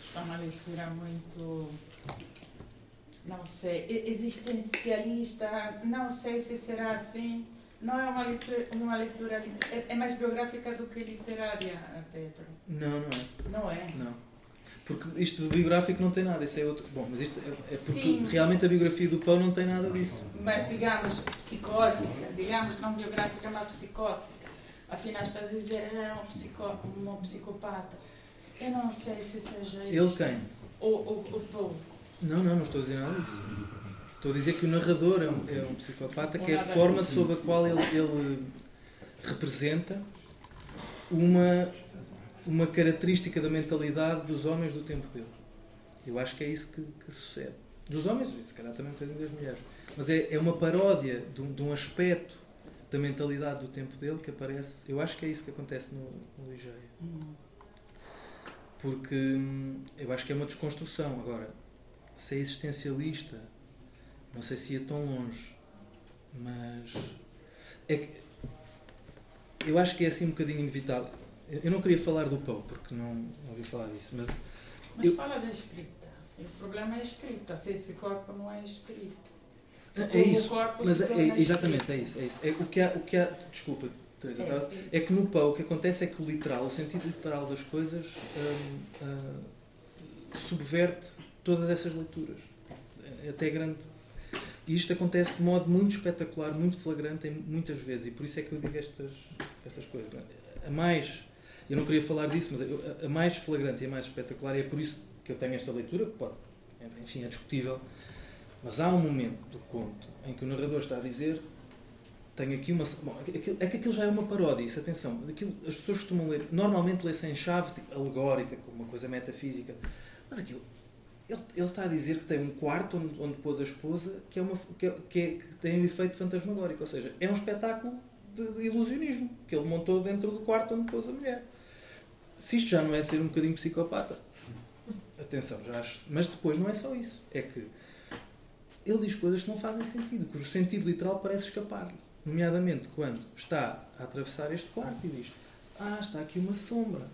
S7: Está uma leitura muito. Não sei, existencialista, não sei se será assim. Não é uma leitura, uma leitura é, é mais biográfica do que literária, Pedro.
S1: Não, não é.
S7: Não é?
S1: Não. Porque isto do biográfico não tem nada, isso é outro. Bom, mas isto é, é porque Sim. realmente a biografia do Pão não tem nada disso.
S7: Mas digamos psicótica, digamos não biográfica, mas psicótica. Afinal, estás a dizer era um, psicó, um psicopata. Eu não sei se seja
S1: isso. Ele quem?
S7: O, o, o Pão.
S1: Não, não, não estou a dizer nada disso. Estou a dizer que o narrador é um, é um psicopata, que é a forma sob a qual ele, ele representa uma uma característica da mentalidade dos homens do tempo dele. Eu acho que é isso que, que sucede. Dos homens, se calhar também um bocadinho das mulheres. Mas é, é uma paródia de um, de um, aspecto da mentalidade do tempo dele que aparece. Eu acho que é isso que acontece no, no Ligeia. Porque hum, eu acho que é uma desconstrução. Agora, se é existencialista, não sei se ia tão longe, mas é que eu acho que é assim um bocadinho inevitável. Eu não queria falar do pão, porque não, ouvi falar disso, mas.
S7: Mas eu... fala da escrita. O problema é a escrita. Se esse corpo não é escrito.
S1: É isso. Mas é, exatamente, é isso. É isso. É, o, que há, o que há. Desculpa, Teresa, é, é, que no pão o que acontece é que o literal, o sentido literal das coisas, hum, hum, subverte todas essas leituras. É até grande. E isto acontece de modo muito espetacular, muito flagrante, muitas vezes. E por isso é que eu digo estas, estas coisas. A mais eu não queria falar disso, mas a mais flagrante e a mais espetacular, e é por isso que eu tenho esta leitura, que pode enfim, é discutível. Mas há um momento do conto em que o narrador está a dizer tenho aqui uma. Bom, aquilo- é que aquilo já é uma paródia, isso, atenção. Aquilo, as pessoas costumam ler, normalmente lê sem chave tipo, alegórica, como uma coisa metafísica. Mas aquilo. Ele, ele está a dizer que tem um quarto onde, onde pôs a esposa que, é uma, que, é- que, é- que tem um efeito fantasmagórico. Ou seja, é um espetáculo de, de ilusionismo que ele montou dentro do quarto onde pôs a mulher. Se isto já não é ser um bocadinho psicopata, atenção, já acho. Mas depois não é só isso. É que ele diz coisas que não fazem sentido, cujo sentido literal parece escapar-lhe. Nomeadamente quando está a atravessar este quarto e diz: Ah, está aqui uma sombra.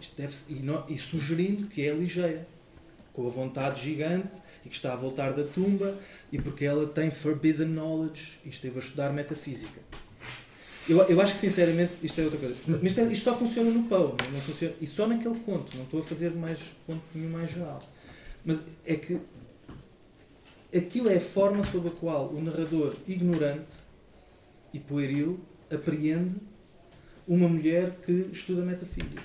S1: Isto deve e, no- e sugerindo que é a ligeia, com a vontade gigante e que está a voltar da tumba e porque ela tem forbidden knowledge e esteve a estudar metafísica. Eu, eu acho que sinceramente isto é outra coisa. Isto, é- isto só funciona no pão, não funciona, e só naquele conto. Não estou a fazer mais ponto nenhum mais geral. Mas é que aquilo é a forma sob a qual o narrador ignorante e pueril apreende uma mulher que estuda metafísica.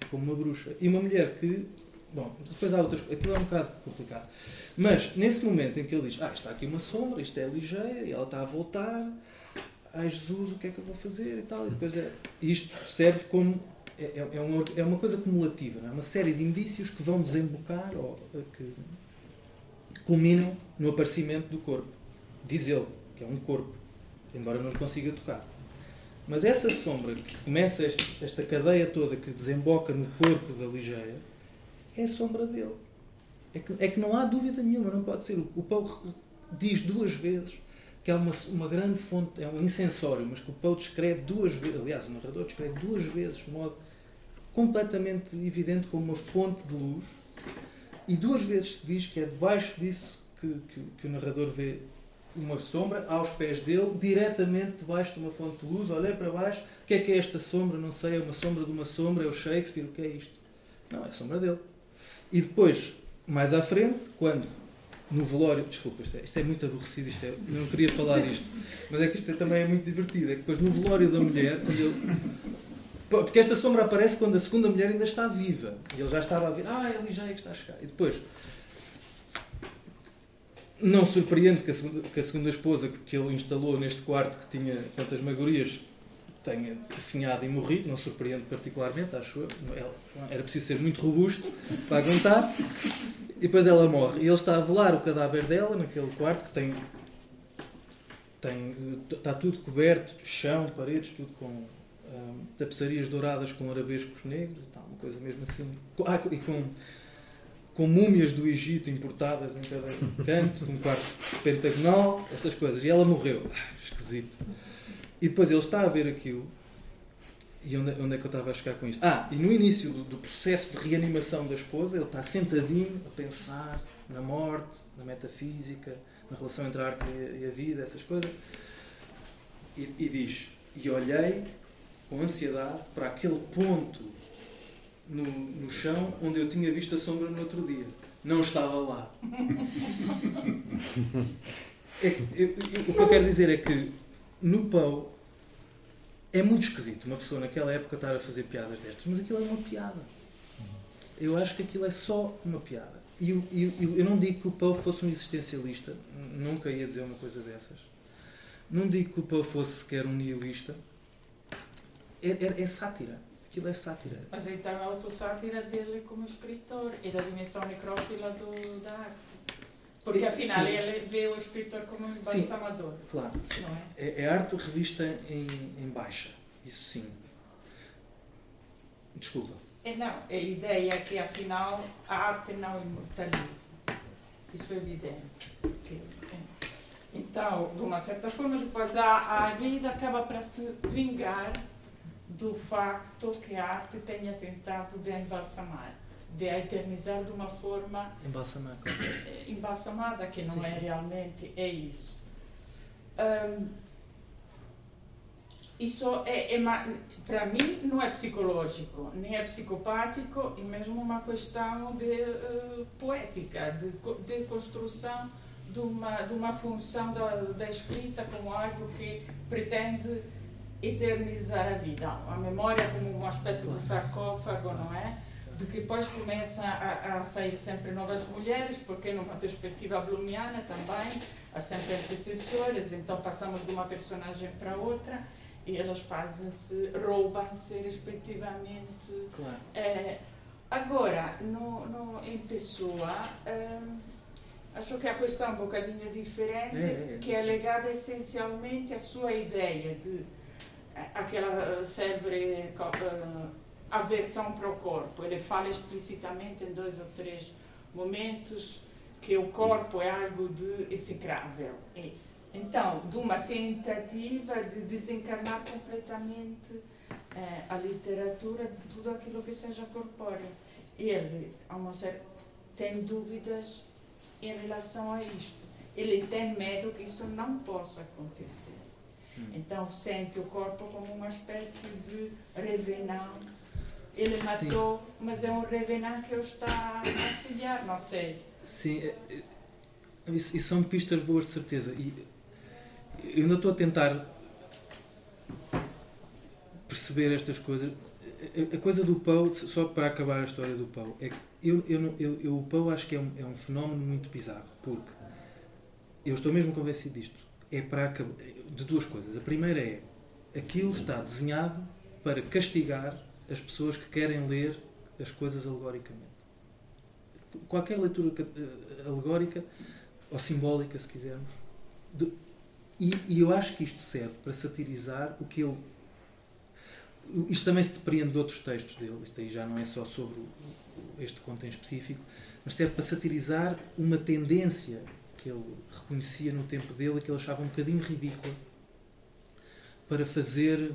S1: É como uma bruxa. E uma mulher que. Bom, depois há outras coisas. Aquilo é um bocado complicado. Mas, nesse momento em que ele diz: Ah, está aqui uma sombra, isto é ligeia, e ela está a voltar. Ai Jesus, o que é que eu vou fazer? E tal. E depois é. Isto serve como. É, é, é uma, é uma coisa cumulativa, é? uma série de indícios que vão desembocar ou eh, que culminam no aparecimento do corpo. Diz ele, que é um corpo, embora não consiga tocar. Mas essa sombra que começa esta cadeia toda que desemboca no corpo da Ligeia é a sombra dele. É que, é que não há dúvida nenhuma, não pode ser. O, Paulo diz duas vezes que há uma, uma grande fonte, é um incensório, mas que o Paulo descreve duas vezes, aliás, o narrador descreve duas vezes de modo completamente evidente como uma fonte de luz e duas vezes se diz que é debaixo disso que, que, que o narrador vê uma sombra aos pés dele, diretamente debaixo de uma fonte de luz. Olhei para baixo, o que é que é esta sombra? Não sei, é uma sombra de uma sombra, é o Shakespeare, o que é isto? Não, é a sombra dele. E depois, mais à frente, quando no velório, desculpa, isto é, isto é muito aborrecido, isto é, eu não queria falar disto, mas é que isto é- também é muito divertido. É que depois no velório da mulher, quando ele. Porque esta sombra aparece quando a segunda mulher ainda está viva. E ele já estava a ver, ah, é ali já é que está a chegar. E depois, não surpreende que a segunda, que a segunda esposa que, que ele instalou neste quarto que tinha fantasmagorias tenha definhado e morrido, não surpreende particularmente, acho eu. Era preciso ser muito robusto para aguentar. E depois ela morre. E ele está a velar o cadáver dela naquele quarto que tem. tem está tudo coberto, chão, paredes, tudo com hum, tapeçarias douradas com arabescos negros e tal, uma coisa mesmo assim. Ah, e com, com múmias do Egito importadas em cada canto, um quarto pentagonal, essas coisas. E ela morreu. Ah, Esquisito. E depois ele está a ver aquilo. E onde, onde é que eu estava a chegar com isto? Ah, e no início do, do processo de reanimação da esposa, ele está sentadinho a pensar na morte, na metafísica, na relação entre a arte e a, vida, essas coisas. E, e diz: E olhei com ansiedade para aquele ponto no, no chão onde eu tinha visto a sombra no outro dia. Não estava lá. É eu- eu- o que eu quero dizer é que no Pau é muito esquisito uma pessoa naquela época estar a fazer piadas destas, mas aquilo é uma piada. Eu acho que aquilo é só uma piada. E eu, eu- eu- não digo que o Poe fosse um existencialista, nunca ia dizer uma coisa dessas. Não digo que o Poe fosse sequer um nihilista. É, é- é sátira. Aquilo é sátira.
S7: Mas então a autossátira dele como escritor e da dimensão necrófila do, da arte. Porque afinal
S1: sim.
S7: ele vê o escritor como um embalsamador,
S1: Claro. sim.
S7: é?
S1: É, é arte revista em, em baixa. Isso sim. Desculpa.
S7: É, não, a ideia é que afinal a arte não imortaliza. Isso é evidente. É. Então, de uma certa forma, depois a, a vida acaba para se vingar do facto que a arte tenha tentado de embalsamar, de a eternizar de uma forma
S1: Embalsamar. claro.
S7: eh, embalsamada, que não
S1: Sim,
S7: é
S1: sim.
S7: realmente, é isso. Hum, isso é, é para mim não é psicológico, nem é psicopático e mesmo uma questão de eh, poética, de, de construção de uma, de uma função da, da escrita como algo que pretende eternizar a vida. A memória como uma espécie de sarcófago, não é? De que depois começam a, a sair sempre novas mulheres, porque numa perspectiva blumiana também, há sempre antecessoras, então passamos de uma personagem para outra e elas fazem-se, roubam-se respectivamente.
S1: Claro.
S7: Eh, agora, no, no, em pessoa, ehm, acho que a questão é um bocadinho diferente,
S1: É, é.
S7: que é legada essencialmente à sua ideia de eh, aquela célebre aversão para o corpo. Ele fala explicitamente em dois ou três momentos que o corpo é algo de execrável. E, então, de uma tentativa de desencarnar completamente eh, a literatura de tudo aquilo que seja corpóreo. Ele, a uma cer- tem dúvidas em relação a isto. Ele tem medo que isso não possa acontecer.
S1: Hum.
S7: Então sente o corpo como uma espécie de revenant. Ele matou, mas é um revenant que o está a selhar, não sei.
S1: Sim, é- é- isso, isso são pistas boas de certeza. E eu ainda estou a tentar perceber estas coisas. A- A coisa do Poe, só para acabar a história do Poe, é que eu, eu, eu- o Poe acho que é um, é um fenómeno muito bizarro, porque eu estou mesmo convencido disto. É para acabar, de duas coisas. A primeira é aquilo está desenhado para castigar as pessoas que querem ler as coisas alegoricamente qualquer leitura eh, alegórica ou simbólica, se quisermos. de- e, e eu acho que isto serve para satirizar o que ele. Isto também se depreende de outros textos dele, isto aí já não é só sobre este conto em específico, mas serve para satirizar uma tendência que ele reconhecia no tempo dele e que ele achava um bocadinho ridícula para fazer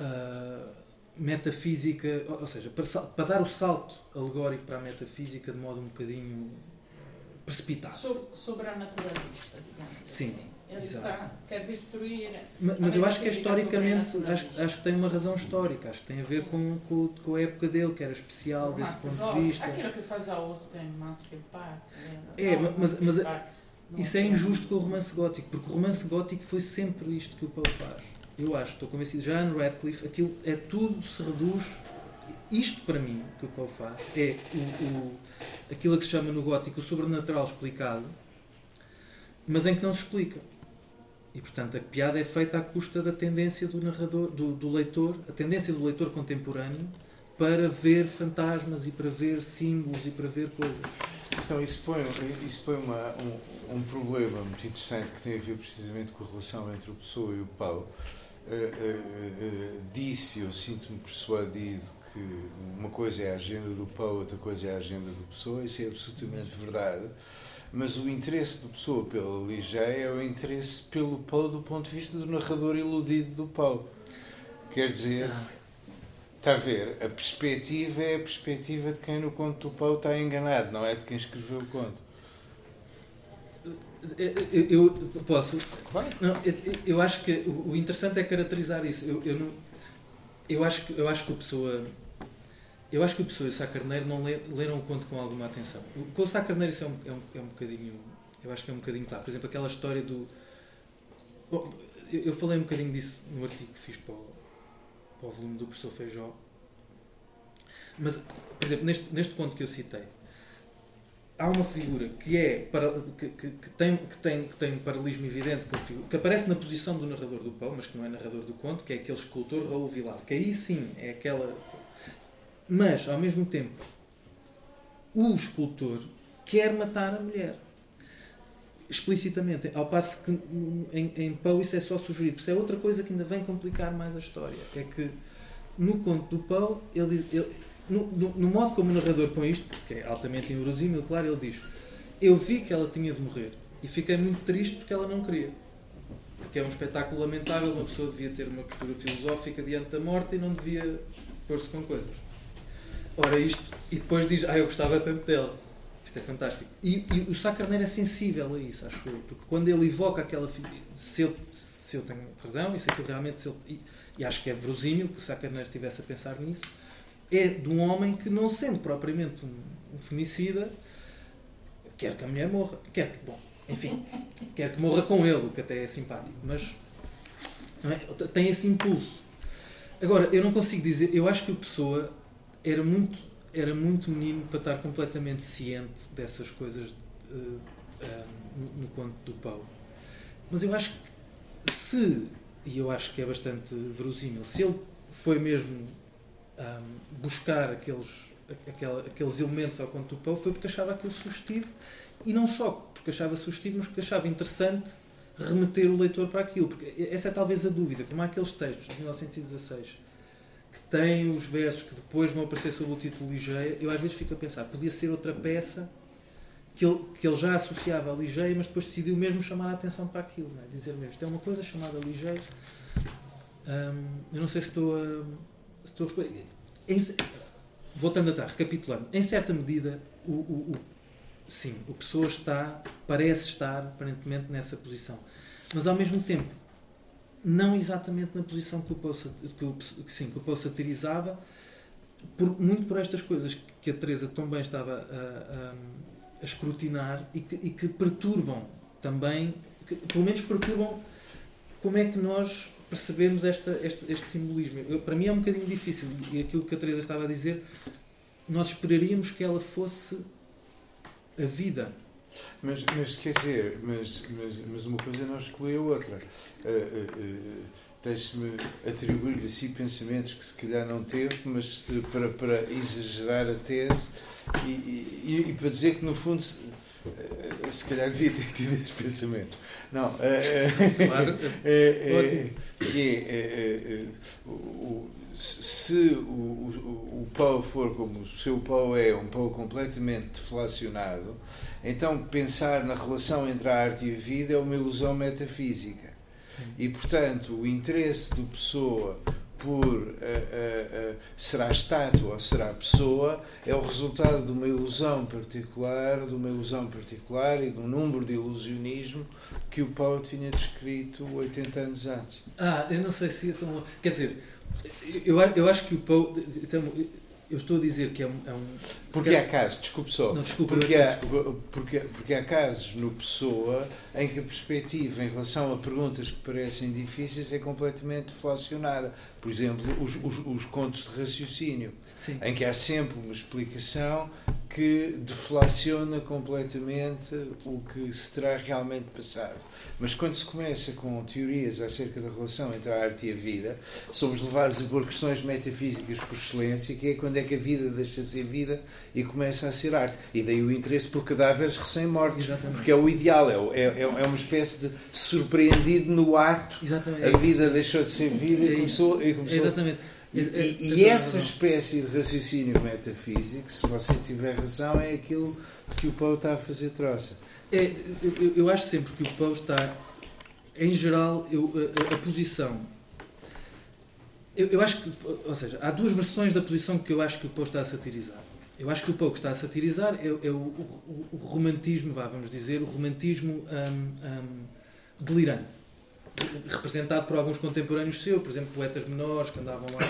S1: ah, metafísica, ou seja, para, para dar o salto alegórico para a metafísica de modo um bocadinho eh, precipitado.
S7: So- Sobrenaturalista, digamos
S1: Sim,
S7: assim. Ele
S1: exato.
S7: está, quer destruir.
S1: Ma- Mas eu acho que é historicamente, acho, acho que tem uma razão histórica, acho que tem a ver com, com, com a época dele, que era especial desse
S7: Mas,
S1: ponto de vista.
S7: Aquilo que faz a Austen em Mansfield Park.
S1: É,
S7: não,
S1: mas-
S7: Mansfield
S1: mas-
S7: Park,
S1: Isso é injusto com o romance gótico, porque o romance gótico foi sempre isto que o Poe faz. Eu acho, estou convencido. Já no Radcliffe, aquilo é tudo se reduz. Isto para mim, que o Poe faz, é o, o- aquilo que se chama no gótico o sobrenatural explicado, mas em que não se explica. E portanto a piada é feita à custa da tendência do narrador, do, do leitor, a tendência do leitor contemporâneo para ver fantasmas e para ver símbolos e para ver coisas.
S4: Então, isso põe, isso põe uma, um, um problema muito interessante que tem a ver precisamente com a relação entre o Pessoa e o Paulo. Uh, uh, uh, disse, eu sinto-me persuadido que uma coisa é a agenda do Paulo, outra coisa é a agenda do Pessoa, isso é absolutamente verdade. Mas o interesse do Pessoa pela Ligeia é o interesse pelo Paulo do ponto de vista do narrador iludido do Paulo. Quer dizer, Está a ver? A perspectiva é a perspectiva de quem no conto do Paulo está enganado, não é de quem escreveu o conto.
S1: Eu, eu- posso. Não, eu, eu acho que o interessante é caracterizar isso. Eu, eu, não, eu, acho, que, eu acho que o Pessoa. Eu acho que o Pessoa e o Sá Carneiro não le- leram o conto com alguma atenção. Com o Sá Carneiro isso é um, é, um, é um bocadinho. Eu acho que é um bocadinho claro. Por exemplo, aquela história do. Bom, eu, falei um bocadinho disso no artigo que fiz para o, para o volume do professor Feijó. Mas, por exemplo, neste, neste ponto que eu citei, há uma figura que é que, que, que tem, que, tem, que tem um paralelismo evidente com que aparece na posição do narrador do pão, mas que não é narrador do conto, que é aquele escultor Raul Vilar, que aí sim é aquela. Mas, ao mesmo tempo, o escultor quer matar a mulher. Explicitamente, ao passo que em, em Poe isso é só sugerido. Isso é outra coisa que ainda vem complicar mais a história. É que no conto do Poe, ele ele, no, no, no modo como o narrador põe isto, que é altamente inverosímil, claro, ele diz: Eu vi que ela tinha de morrer e fiquei muito triste porque ela não queria. Porque é um espetáculo lamentável, uma pessoa devia ter uma postura filosófica diante da morte e não devia pôr-se com coisas. Ora, isto, e depois diz: Ah, eu gostava tanto dela. Isto é fantástico. E, e o Sá Carneiro é sensível a isso, acho eu, porque quando ele evoca aquela. Se eu, se eu tenho razão, se aquilo realmente. Ele, e, e acho que é verosímil que o Sá Carneiro estivesse a pensar nisso, é de um homem que, não sendo propriamente um, um femicida, quer que a mulher morra. Quer que, bom, enfim, quer que morra com ele, o que até é simpático, mas é? tem esse impulso. Agora, eu não consigo dizer, eu acho que o Pessoa era muito, era muito menino para estar completamente ciente dessas coisas uh, uh, no, no conto do Paulo. Mas eu acho que se, e eu acho que é bastante verosímil, se ele foi mesmo um, buscar aqueles, aqueles elementos ao conto do Poe, foi porque achava aquilo sugestivo e não só porque achava sugestivo, mas porque achava interessante remeter o leitor para aquilo. Porque essa é talvez a dúvida. Como há aqueles textos de 1916 que têm os versos que depois vão aparecer sob o título Ligeia, eu às vezes fico a pensar, podia ser outra peça que ele, que ele já associava a Ligeia, mas depois decidiu mesmo chamar a atenção para aquilo. É? Dizer mesmo, isto é uma coisa chamada Ligeia. Hum, eu não sei se estou a. Estou a em, voltando recapitulando, em certa medida, o, o, o sim, o Pessoa está, parece estar, aparentemente, nessa posição. Mas, ao mesmo tempo, não exatamente na posição que o Poe, que o, que, sim, que o Poe satirizava, por, muito por estas coisas que a Teresa tão bem estava a, a, a escrutinar e que, e que perturbam também, que, pelo menos perturbam como é que nós percebemos esta, este, este simbolismo. Eu, para mim é um bocadinho difícil, e aquilo que a Teresa estava a dizer, nós esperaríamos que ela fosse a vida.
S4: Mas, mas quer dizer, mas, mas, mas uma coisa não exclui a outra. Uh, uh, uh, Deixe-me atribuir-lhe assim pensamentos que se calhar não teve, mas para, para exagerar a tese e, e, e para dizer que no fundo se, se calhar devia ter tido esses pensamentos. Não, claro. é, é, se o, o, o pau for como o seu pau é, um pau completamente deflacionado, então pensar na relação entre a arte e a vida é uma ilusão metafísica. E, portanto, o interesse do Pessoa por uh, uh, uh, será estátua ou será pessoa é o resultado de uma ilusão particular, de uma ilusão particular e de um número de ilusionismo que o Paulo tinha descrito 80 anos antes.
S1: Ah, eu não sei se é tão. Quer dizer, eu, eu acho que o Poe. Eu estou a dizer que é um. É um
S4: porque há casos, desculpe só.
S1: Não, desculpe,
S4: porque, há, porque, porque há casos no Pessoa em que a perspectiva em relação a perguntas que parecem difíceis é completamente deflacionada. Por exemplo, os, os, os contos de raciocínio,
S1: Sim.
S4: em que há sempre uma explicação que deflaciona completamente o que se terá realmente passado. Mas quando se começa com teorias acerca da relação entre a arte e a vida, somos levados a pôr questões metafísicas por excelência, que é quando é que a vida deixa de ser vida e começa a ser arte. E daí o interesse por cadáveres recém-mortos, porque é o ideal, é, é, é uma espécie de surpreendido no ato.
S1: Exatamente.
S4: A vida deixou de ser vida e começou. E começou
S1: Exatamente.
S4: E, e, e essa espécie de raciocínio metafísico, se você tiver razão, é aquilo que o Paulo está a fazer troça.
S1: É, eu, eu, acho sempre que o Paulo está, em geral, eu, a, a, posição. Eu, eu, acho que, ou seja, há duas versões da posição que eu acho que o Paulo está a satirizar. Eu acho que o Paulo que está a satirizar é, é o, o, o, romantismo, vá, vamos dizer, o romantismo um, um, delirante representado por alguns contemporâneos seus, por exemplo, poetas menores que andavam lá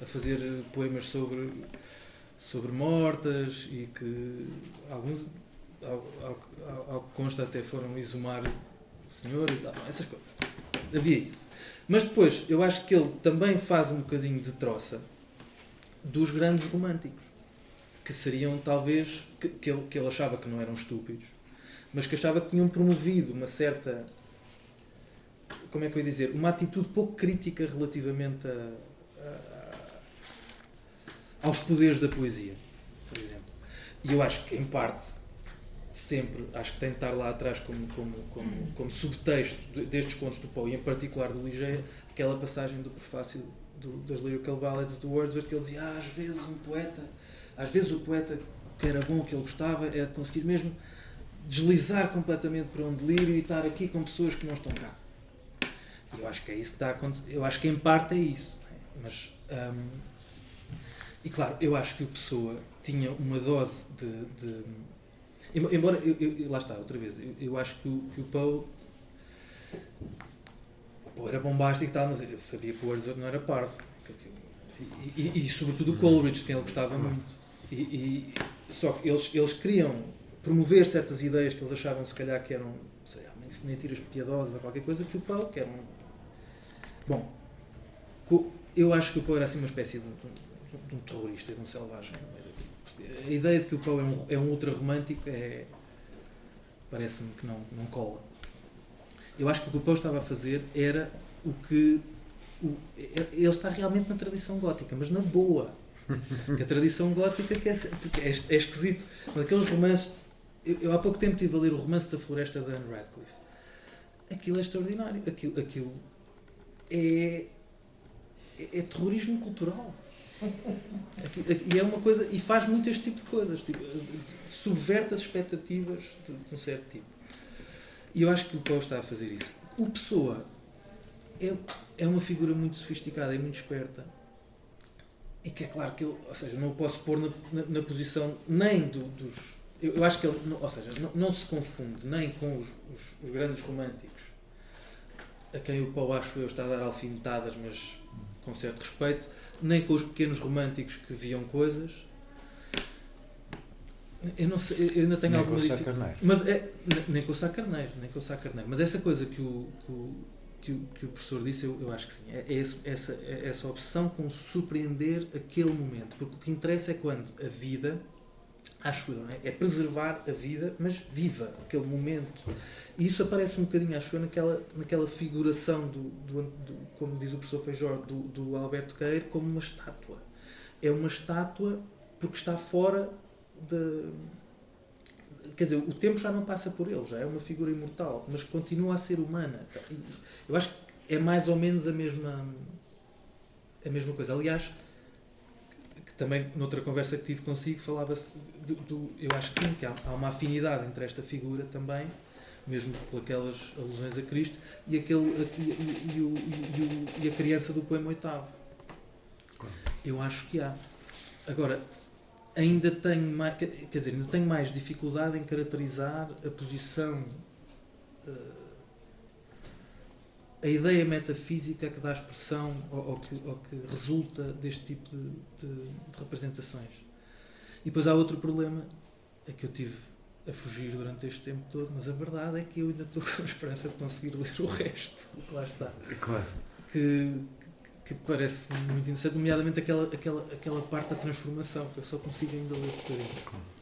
S1: a fazer poemas sobre, sobre mortas e que alguns, ao, ao, ao que consta, até foram exumar senhores, ah, essas coisas. Havia isso. Mas depois, eu acho que ele também faz um bocadinho de troça dos grandes românticos, que seriam talvez, que, que, ele, que ele achava que não eram estúpidos, mas que achava que tinham promovido uma certa como é que eu ia dizer, uma atitude pouco crítica relativamente a, a, aos poderes da poesia, por exemplo. E eu acho que, em parte, sempre, acho que tem de estar lá atrás como, como, como, como subtexto destes contos do Poe, e em particular do Ligeia, aquela passagem do prefácio do, das Lyrical Ballads do Wordsworth, que ele dizia, ah, às vezes um poeta, às vezes o poeta que era bom, que ele gostava, era de conseguir mesmo deslizar completamente para um delírio e estar aqui com pessoas que não estão cá. Eu acho que é isso que está a acontecer. Eu acho que em parte é isso. Mas. Um, e claro, eu acho que o Pessoa tinha uma dose de. de embora. Eu, eu, lá está, outra vez. Eu, eu acho que o, que o Poe. Poe era bombástico e tal, mas eu sabia que o Wordsworth não era pardo. E, e, e, sobretudo o Coleridge, de quem ele gostava muito. E, e, só que eles, eles queriam promover certas ideias que eles achavam, se calhar, que eram sei, mentiras piadosas ou qualquer coisa, que o Poe, que era um Bom, eu acho que o Poe era assim uma espécie de, de um terrorista de um selvagem. A ideia de que o Poe é um, é um ultra romântico é, parece-me que não, não cola. Eu acho que o que o Poe estava a fazer era o que. O, ele está realmente na tradição gótica, mas na boa. Que a tradição gótica que é, é, é esquisito. Mas aqueles romances. Eu, eu, há pouco tempo estive a ler o romance da Floresta de Anne Radcliffe. Aquilo é extraordinário. Aquilo, aquilo é, é, é terrorismo cultural. E é uma coisa. E faz muito este tipo de coisas. Tipo, subverte as expectativas de, de um certo tipo. E eu acho que o Poe está a fazer isso. O Pessoa é, é uma figura muito sofisticada e muito esperta. E que é claro que eu, ou seja, não o posso pôr na, na, na posição nem do, dos. Eu, eu, acho que ele, ou seja, não, não se confunde nem com os, os, os, grandes românticos, a quem o Poe, acho eu, está a dar alfinetadas, mas com certo respeito, nem com os pequenos românticos que viam coisas. Eu não sei, eu ainda tenho
S4: nem
S1: alguma
S4: dificuldade.
S1: Mas é, nem com o Sá Carneiro, nem com o Sá Carneiro. Mas essa coisa que o, que o, que o, professor disse, eu, eu acho que sim. É, é essa, é essa obsessão com surpreender aquele momento. Porque o que interessa é quando a vida, acho eu, é? é preservar a vida, mas viva aquele momento. E isso aparece um bocadinho, acho eu, naquela, naquela figuração, do, do, do como diz o professor Feijó, do, do Alberto Queiro, como uma estátua. É uma estátua porque está fora de. Quer dizer, o tempo já não passa por ele, já é uma figura imortal, mas continua a ser humana. Eu acho que é mais ou menos a mesma, a mesma coisa. Aliás, também noutra conversa que tive consigo falava-se do, eu acho que sim, que há, há, uma afinidade entre esta figura também, mesmo por aquelas alusões a Cristo, e, aquele, e, e, e, o, e, a criança do poema oitavo. Eu acho que há. Agora, ainda tenho mais, quer dizer, ainda tenho mais dificuldade em caracterizar a posição, uh, a ideia metafísica que dá expressão ou, ou, que, ou que, resulta deste tipo de, de, de, representações. E depois há outro problema, é que eu tive a fugir durante este tempo todo, mas a verdade é que eu ainda estou com a esperança de conseguir ler o resto. Lá está.
S4: Claro.
S1: Que, que parece muito interessante, nomeadamente aquela, aquela, aquela parte da transformação, que eu só consigo ainda ler um bocadinho.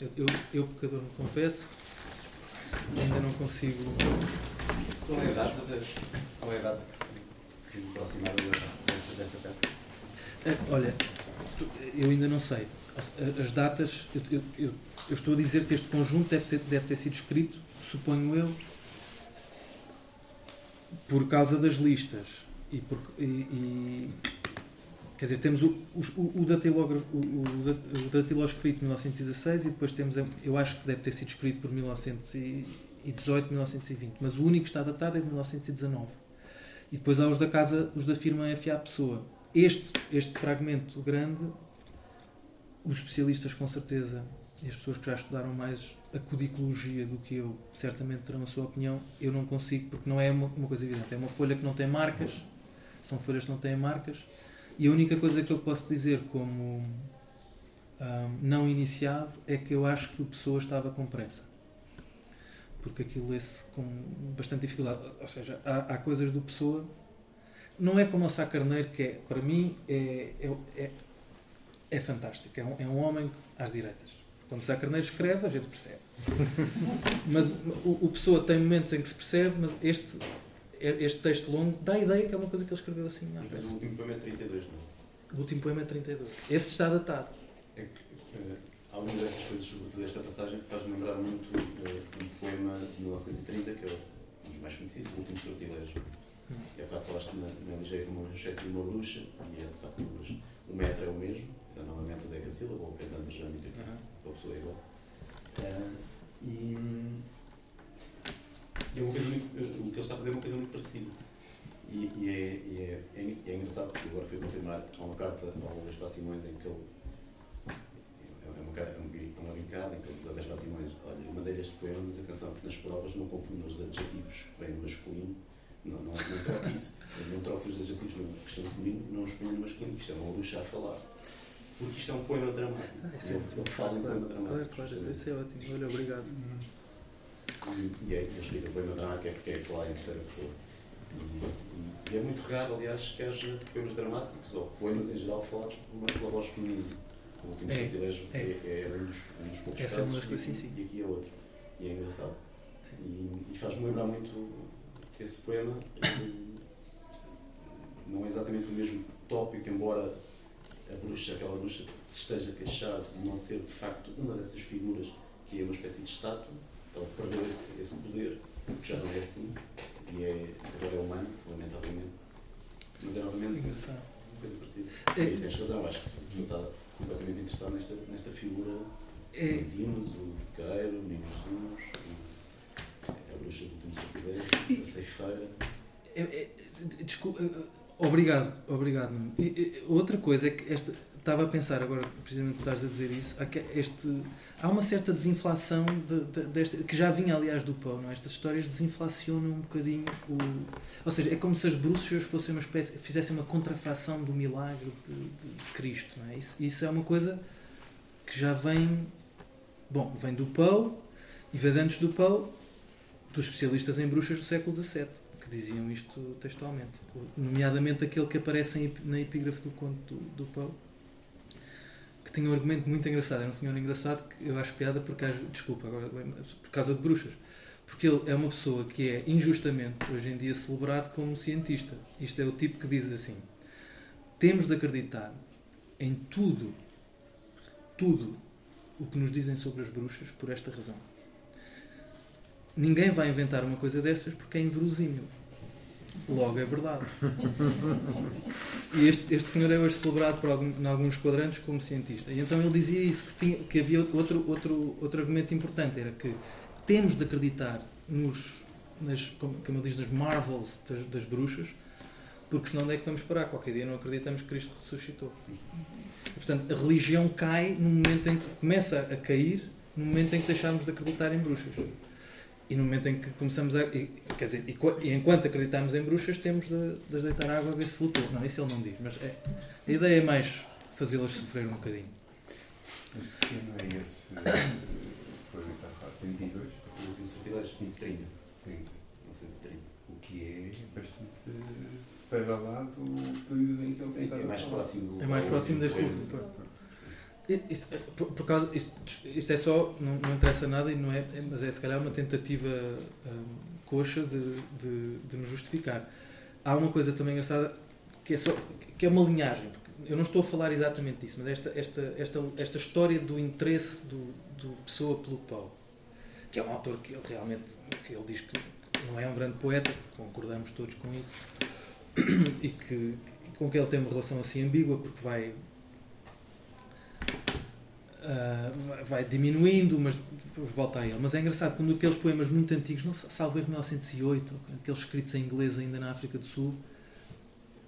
S1: Eu, eu, eu pecador, me confesso, ainda não consigo.
S6: Qual é a data, de, qual é a data que se aproximar dessa, dessa peça?
S1: É, olha, eu ainda não sei. As datas, eu, eu, eu, eu, estou a dizer que este conjunto deve, ser, deve ter sido escrito, suponho eu, por causa das listas e, por, e, e, quer dizer, temos o, o, o, datilógrafo, o, escrito em 1916 e depois temos, eu acho que deve ter sido escrito por 1918, 1920, mas o único que está datado é de 1919. E depois há os da casa, os da firma FA Pessoa. Este, este fragmento grande, os especialistas com certeza e as pessoas que já estudaram mais a codicologia do que eu certamente terão a sua opinião. Eu não consigo, porque não é uma, uma coisa evidente. É uma folha que não tem marcas, são folhas que não têm marcas. E a única coisa que eu posso dizer como um, não iniciado é que eu acho que o Pessoa estava com pressa. Porque aquilo lê-se com bastante dificuldade. Ou seja, há, há, coisas do Pessoa. Não é como o Sá Carneiro, que é, para mim é, é, é, é fantástico. É um, é um homem às direitas. Quando o Sá Carneiro escreve, a gente percebe. mas o, o Pessoa tem momentos em que se percebe, mas este este texto longo dá a ideia que é uma coisa que ele escreveu assim.
S6: Mas o último poema é 32, não é?
S1: O último poema é 32. Esse está datado.
S6: É que, uh, alguma destas coisas, sobretudo esta passagem, faz-me lembrar muito uh, um poema de 1930, que é um dos mais conhecidos, O Último Sortilégio. Hum. E há bocado falaste na, na ligeira como uma espécie de uma bruxa, e é de facto uma bruxa. O metro é o mesmo, é novamente o decassílabo, ou o gerâmica, uhum. a pessoa é igual. Uh, e e é uma coisa muito, o que ele está a fazer é uma coisa muito parecida. E, e, é, e é, é, é, engraçado, porque agora fui confirmar, há uma carta ao Gaspar Simões em que ele. É uma, é uma brincada em que ele diz ao Gaspar Simões: Olha, eu mandei este poema, mas atenção, que nas provas não confundam os adjetivos que vêm no masculino, não, não, não troque isso, não troque os adjetivos no questão feminino, não os ponho no masculino, isto é uma bruxa a falar. Porque isto é um poema dramático. Ah,
S1: é ele,
S6: ele fala em poema dramático.
S1: Claro, claro, isso é ótimo. Olha, obrigado.
S6: E, e é, eu escrevo bem na drama que é, que é falar em terceira pessoa. E, e E é muito raro, aliás, que haja poemas dramáticos ou poemas em geral falados por uma pela voz feminina. O último
S1: É,
S6: sortilégio
S1: é.
S6: é, é um, dos, um dos poucos
S1: Essa é uma
S6: casos
S1: coisas,
S6: e,
S1: sim, sim.
S6: e aqui é outro. E é engraçado. E, e faz-me lembrar muito esse poema. e não é exatamente o mesmo tópico, embora a bruxa, aquela bruxa, se esteja a queixar de não ser de facto uma dessas figuras que é uma espécie de estátua, ela perdeu esse, esse poder, já não é assim, e é, agora é humano, lamentavelmente. Mas é novamente
S1: Engraçado.
S6: uma coisa parecida.
S1: É.
S6: E tens razão, acho que a pessoa está completamente interessada nesta, nesta figura
S1: É,
S6: o Dinos, o Guerreiro, o Menino Jesus, o- a bruxa do último sortilegio, a ceifeira.
S1: É, é, desculpa, é, obrigado, obrigado. E, outra coisa é que esta, estava a pensar agora, precisamente por estás a dizer isso, este, há uma certa desinflação de, de- desta, que já vinha, aliás, do pão. Não é? Estas histórias desinflacionam um bocadinho o. Ou seja, é como se as bruxas fossem uma espécie, fizessem uma contrafação do milagre de, de- Cristo. Não é? Isso, isso é uma coisa que já vem. Bom, vem do Poe e vem antes do Poe dos especialistas em bruxas do século XVII, que diziam isto textualmente. Nomeadamente aquele que aparece na epígrafe do conto do, do Poe, que tinha um argumento muito engraçado. Era um senhor engraçado que eu acho piada porque, desculpa, agora por causa de bruxas. Porque ele é uma pessoa que é injustamente, hoje em dia, celebrado como cientista. Isto é o tipo que diz assim: temos de acreditar em tudo, tudo o que nos dizem sobre as bruxas por esta razão. Ninguém vai inventar uma coisa dessas porque é inverosímil. Logo é verdade. E este, este senhor é hoje celebrado por algum, em alguns quadrantes como cientista. E então ele dizia isso, que, tinha, que havia outro, outro, outro argumento importante, era que temos de acreditar nos, nas, como, como ele diz, marvels das, das bruxas, porque senão onde é que vamos parar? Qualquer dia não acreditamos que Cristo ressuscitou. Portanto, a religião cai no momento em que começa a cair, no momento em que deixamos de acreditar em bruxas. E no momento em que começamos a. e, quer dizer, e, e enquanto acreditamos em bruxas, temos de, de as deitar água a ver se flutua. Não, isso ele não diz, mas é, a ideia é mais fazê-las sofrer um bocadinho.
S5: Mas que não é esse. eh, Foi está a falar, 32,
S6: O último sortilégio, sim, 30,
S5: 30.
S6: 1930.
S5: O que é bastante para lá do período em que ele tentava
S6: é mais próximo do.
S1: É mais próximo deste último. Isto, é, por, causa, isto, isto é só, não, não interessa nada, e não é, é- mas é se calhar uma tentativa hum, coxa de, de, de me justificar. Há uma coisa também engraçada que é, só, que é uma linhagem. Eu não estou a falar exatamente disso, mas esta, esta, esta, esta história do interesse do, do Pessoa pelo Pau, que é um autor que ele realmente que ele diz que não é um grande poeta, concordamos todos com isso, e que, com que ele tem uma relação assim ambígua, porque vai ah, vai diminuindo, mas volta a ele. Mas é engraçado, quando aqueles poemas muito antigos, não salvo erro 1908, aqueles escritos em inglês ainda na África do Sul,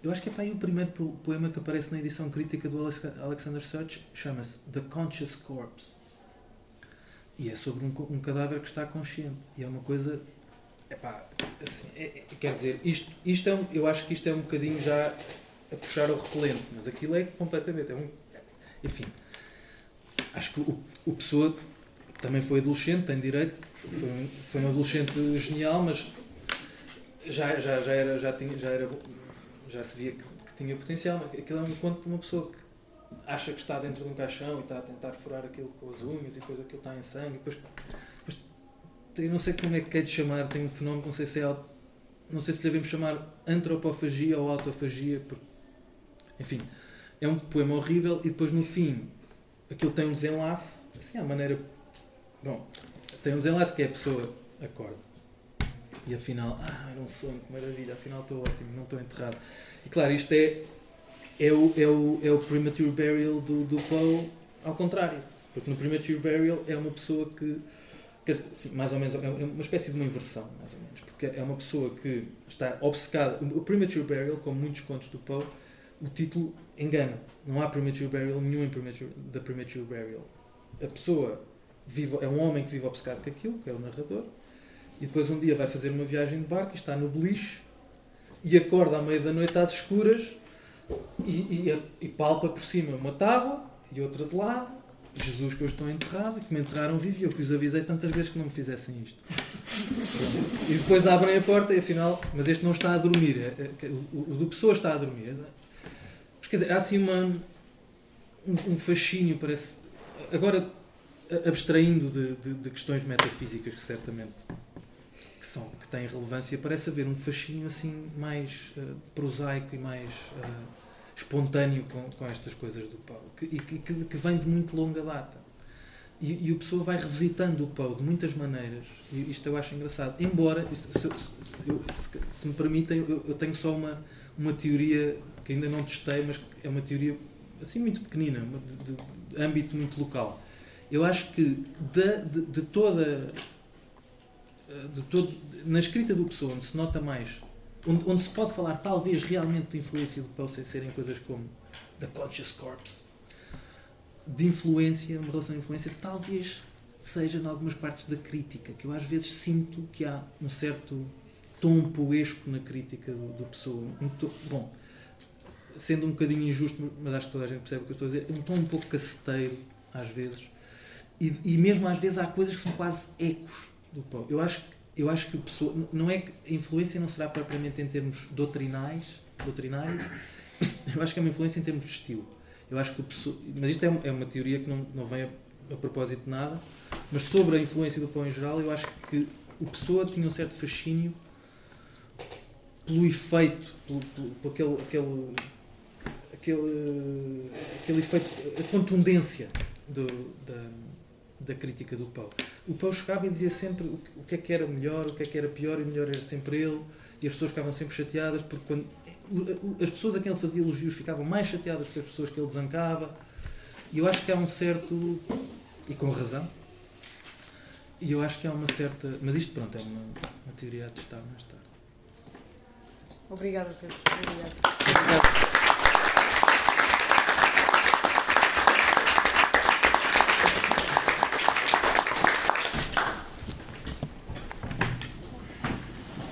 S1: eu acho que é para aí o primeiro po- poema que aparece na edição crítica do Alex- Alexander Search, chama-se The Conscious Corpse. E é sobre um, um cadáver que está consciente. E é uma coisa. Epá, assim, é- é- quer dizer, isto, isto é um, eu acho que isto é um bocadinho já a puxar o repelente, mas aquilo é completamente. É um, enfim, acho que o, o Pessoa também foi adolescente, tem direito, foi um, foi um adolescente genial, mas já, já, já, era, já, tinha, já, era, já se via que, que tinha potencial. Aquilo é um conto para uma pessoa que acha que está dentro de um caixão e está a tentar furar aquilo com as unhas e depois aquilo está em sangue. Depois, depois tem- não sei como é que é de chamar, tem um fenómeno, não sei se é, não sei se lhe devemos chamar antropofagia ou autofagia, porque, enfim, é um poema horrível e depois no fim aquilo tem um desenlace, assim, à maneira. Bom, tem um desenlace que é a pessoa acorda e afinal, ah, era um sonho, que maravilha, afinal estou ótimo, não estou enterrado. E claro, isto é, é, o, é, o, é o premature burial do, do Poe ao contrário, porque no premature burial é uma pessoa que. quer dizer, sim, mais ou menos, é uma espécie de uma inversão, mais ou menos, porque é uma pessoa que está obcecada. O premature burial, como muitos contos do Poe, o título engana. Não há premature burial nenhum da premature burial. A pessoa vive, é um homem que vive obcecado com aquilo, que é o narrador, e depois um dia vai fazer uma viagem de barco e está no beliche e acorda à meia da noite às escuras e, e, e palpa por cima uma tábua e outra de lado. Jesus que eu estou enterrado, que me enterraram vivo e eu que os avisei tantas vezes que não me fizessem isto. E depois abrem a porta e afinal, mas este não está a dormir. é- é- o do pessoa está a dormir. Quer dizer, há assim uma, um, um fascínio, parece. Agora, abstraindo de, de- de questões metafísicas que certamente que, são, que têm relevância, parece haver um fascínio assim mais eh, prosaico e mais eh, espontâneo com, com estas coisas do Paulo, que, e que, que, vem de muito longa data. E, e o pessoa vai revisitando o Poe de muitas maneiras, e isto eu acho engraçado. Embora, se, se- se- se me permitem, eu, eu tenho só uma, uma teoria que ainda não testei, mas é uma teoria assim muito pequenina, de, de- de âmbito muito local. Eu acho que de, de toda. eh, De todo, na escrita do Pessoa, onde se nota mais, onde, onde se pode falar talvez realmente de influência do sem serem coisas como The Conscious Corpse, de influência, uma relação de influência, talvez seja em algumas partes da crítica, que eu às vezes sinto que há um certo tom poesco na crítica do, do Pessoa. Um bom, sendo um bocadinho injusto, mas acho que toda a gente percebe o que eu estou a dizer, um tom um pouco caceteiro, às vezes, e, e mesmo às vezes há coisas que são quase ecos do Poe. Eu acho, eu acho que Pessoa, não é que a influência não será propriamente em termos doutrinais, doutrinários, eu acho que é uma influência em termos de estilo. Eu acho que Pessoa, mas isto é, é uma teoria que não, não vem a, a propósito de nada, mas sobre a influência do Poe em geral, eu acho que o Pessoa tinha um certo fascínio pelo efeito, pelo, pelo, por aquele, aquele, aquele, aquele efeito, a contundência do, da, da crítica do Poe. O Poe chegava e dizia sempre o que, o que é que era melhor, o que é que era pior, e o melhor era sempre ele, e as pessoas ficavam sempre chateadas porque quando, as pessoas a quem ele fazia elogios ficavam mais chateadas que as pessoas que ele desancava. E eu acho que há um certo. E com razão. E eu acho que há uma certa. Mas isto, pronto, é uma, uma teoria a testar mais tarde.
S2: Obrigada, Pedro. Obrigada.
S1: Obrigado.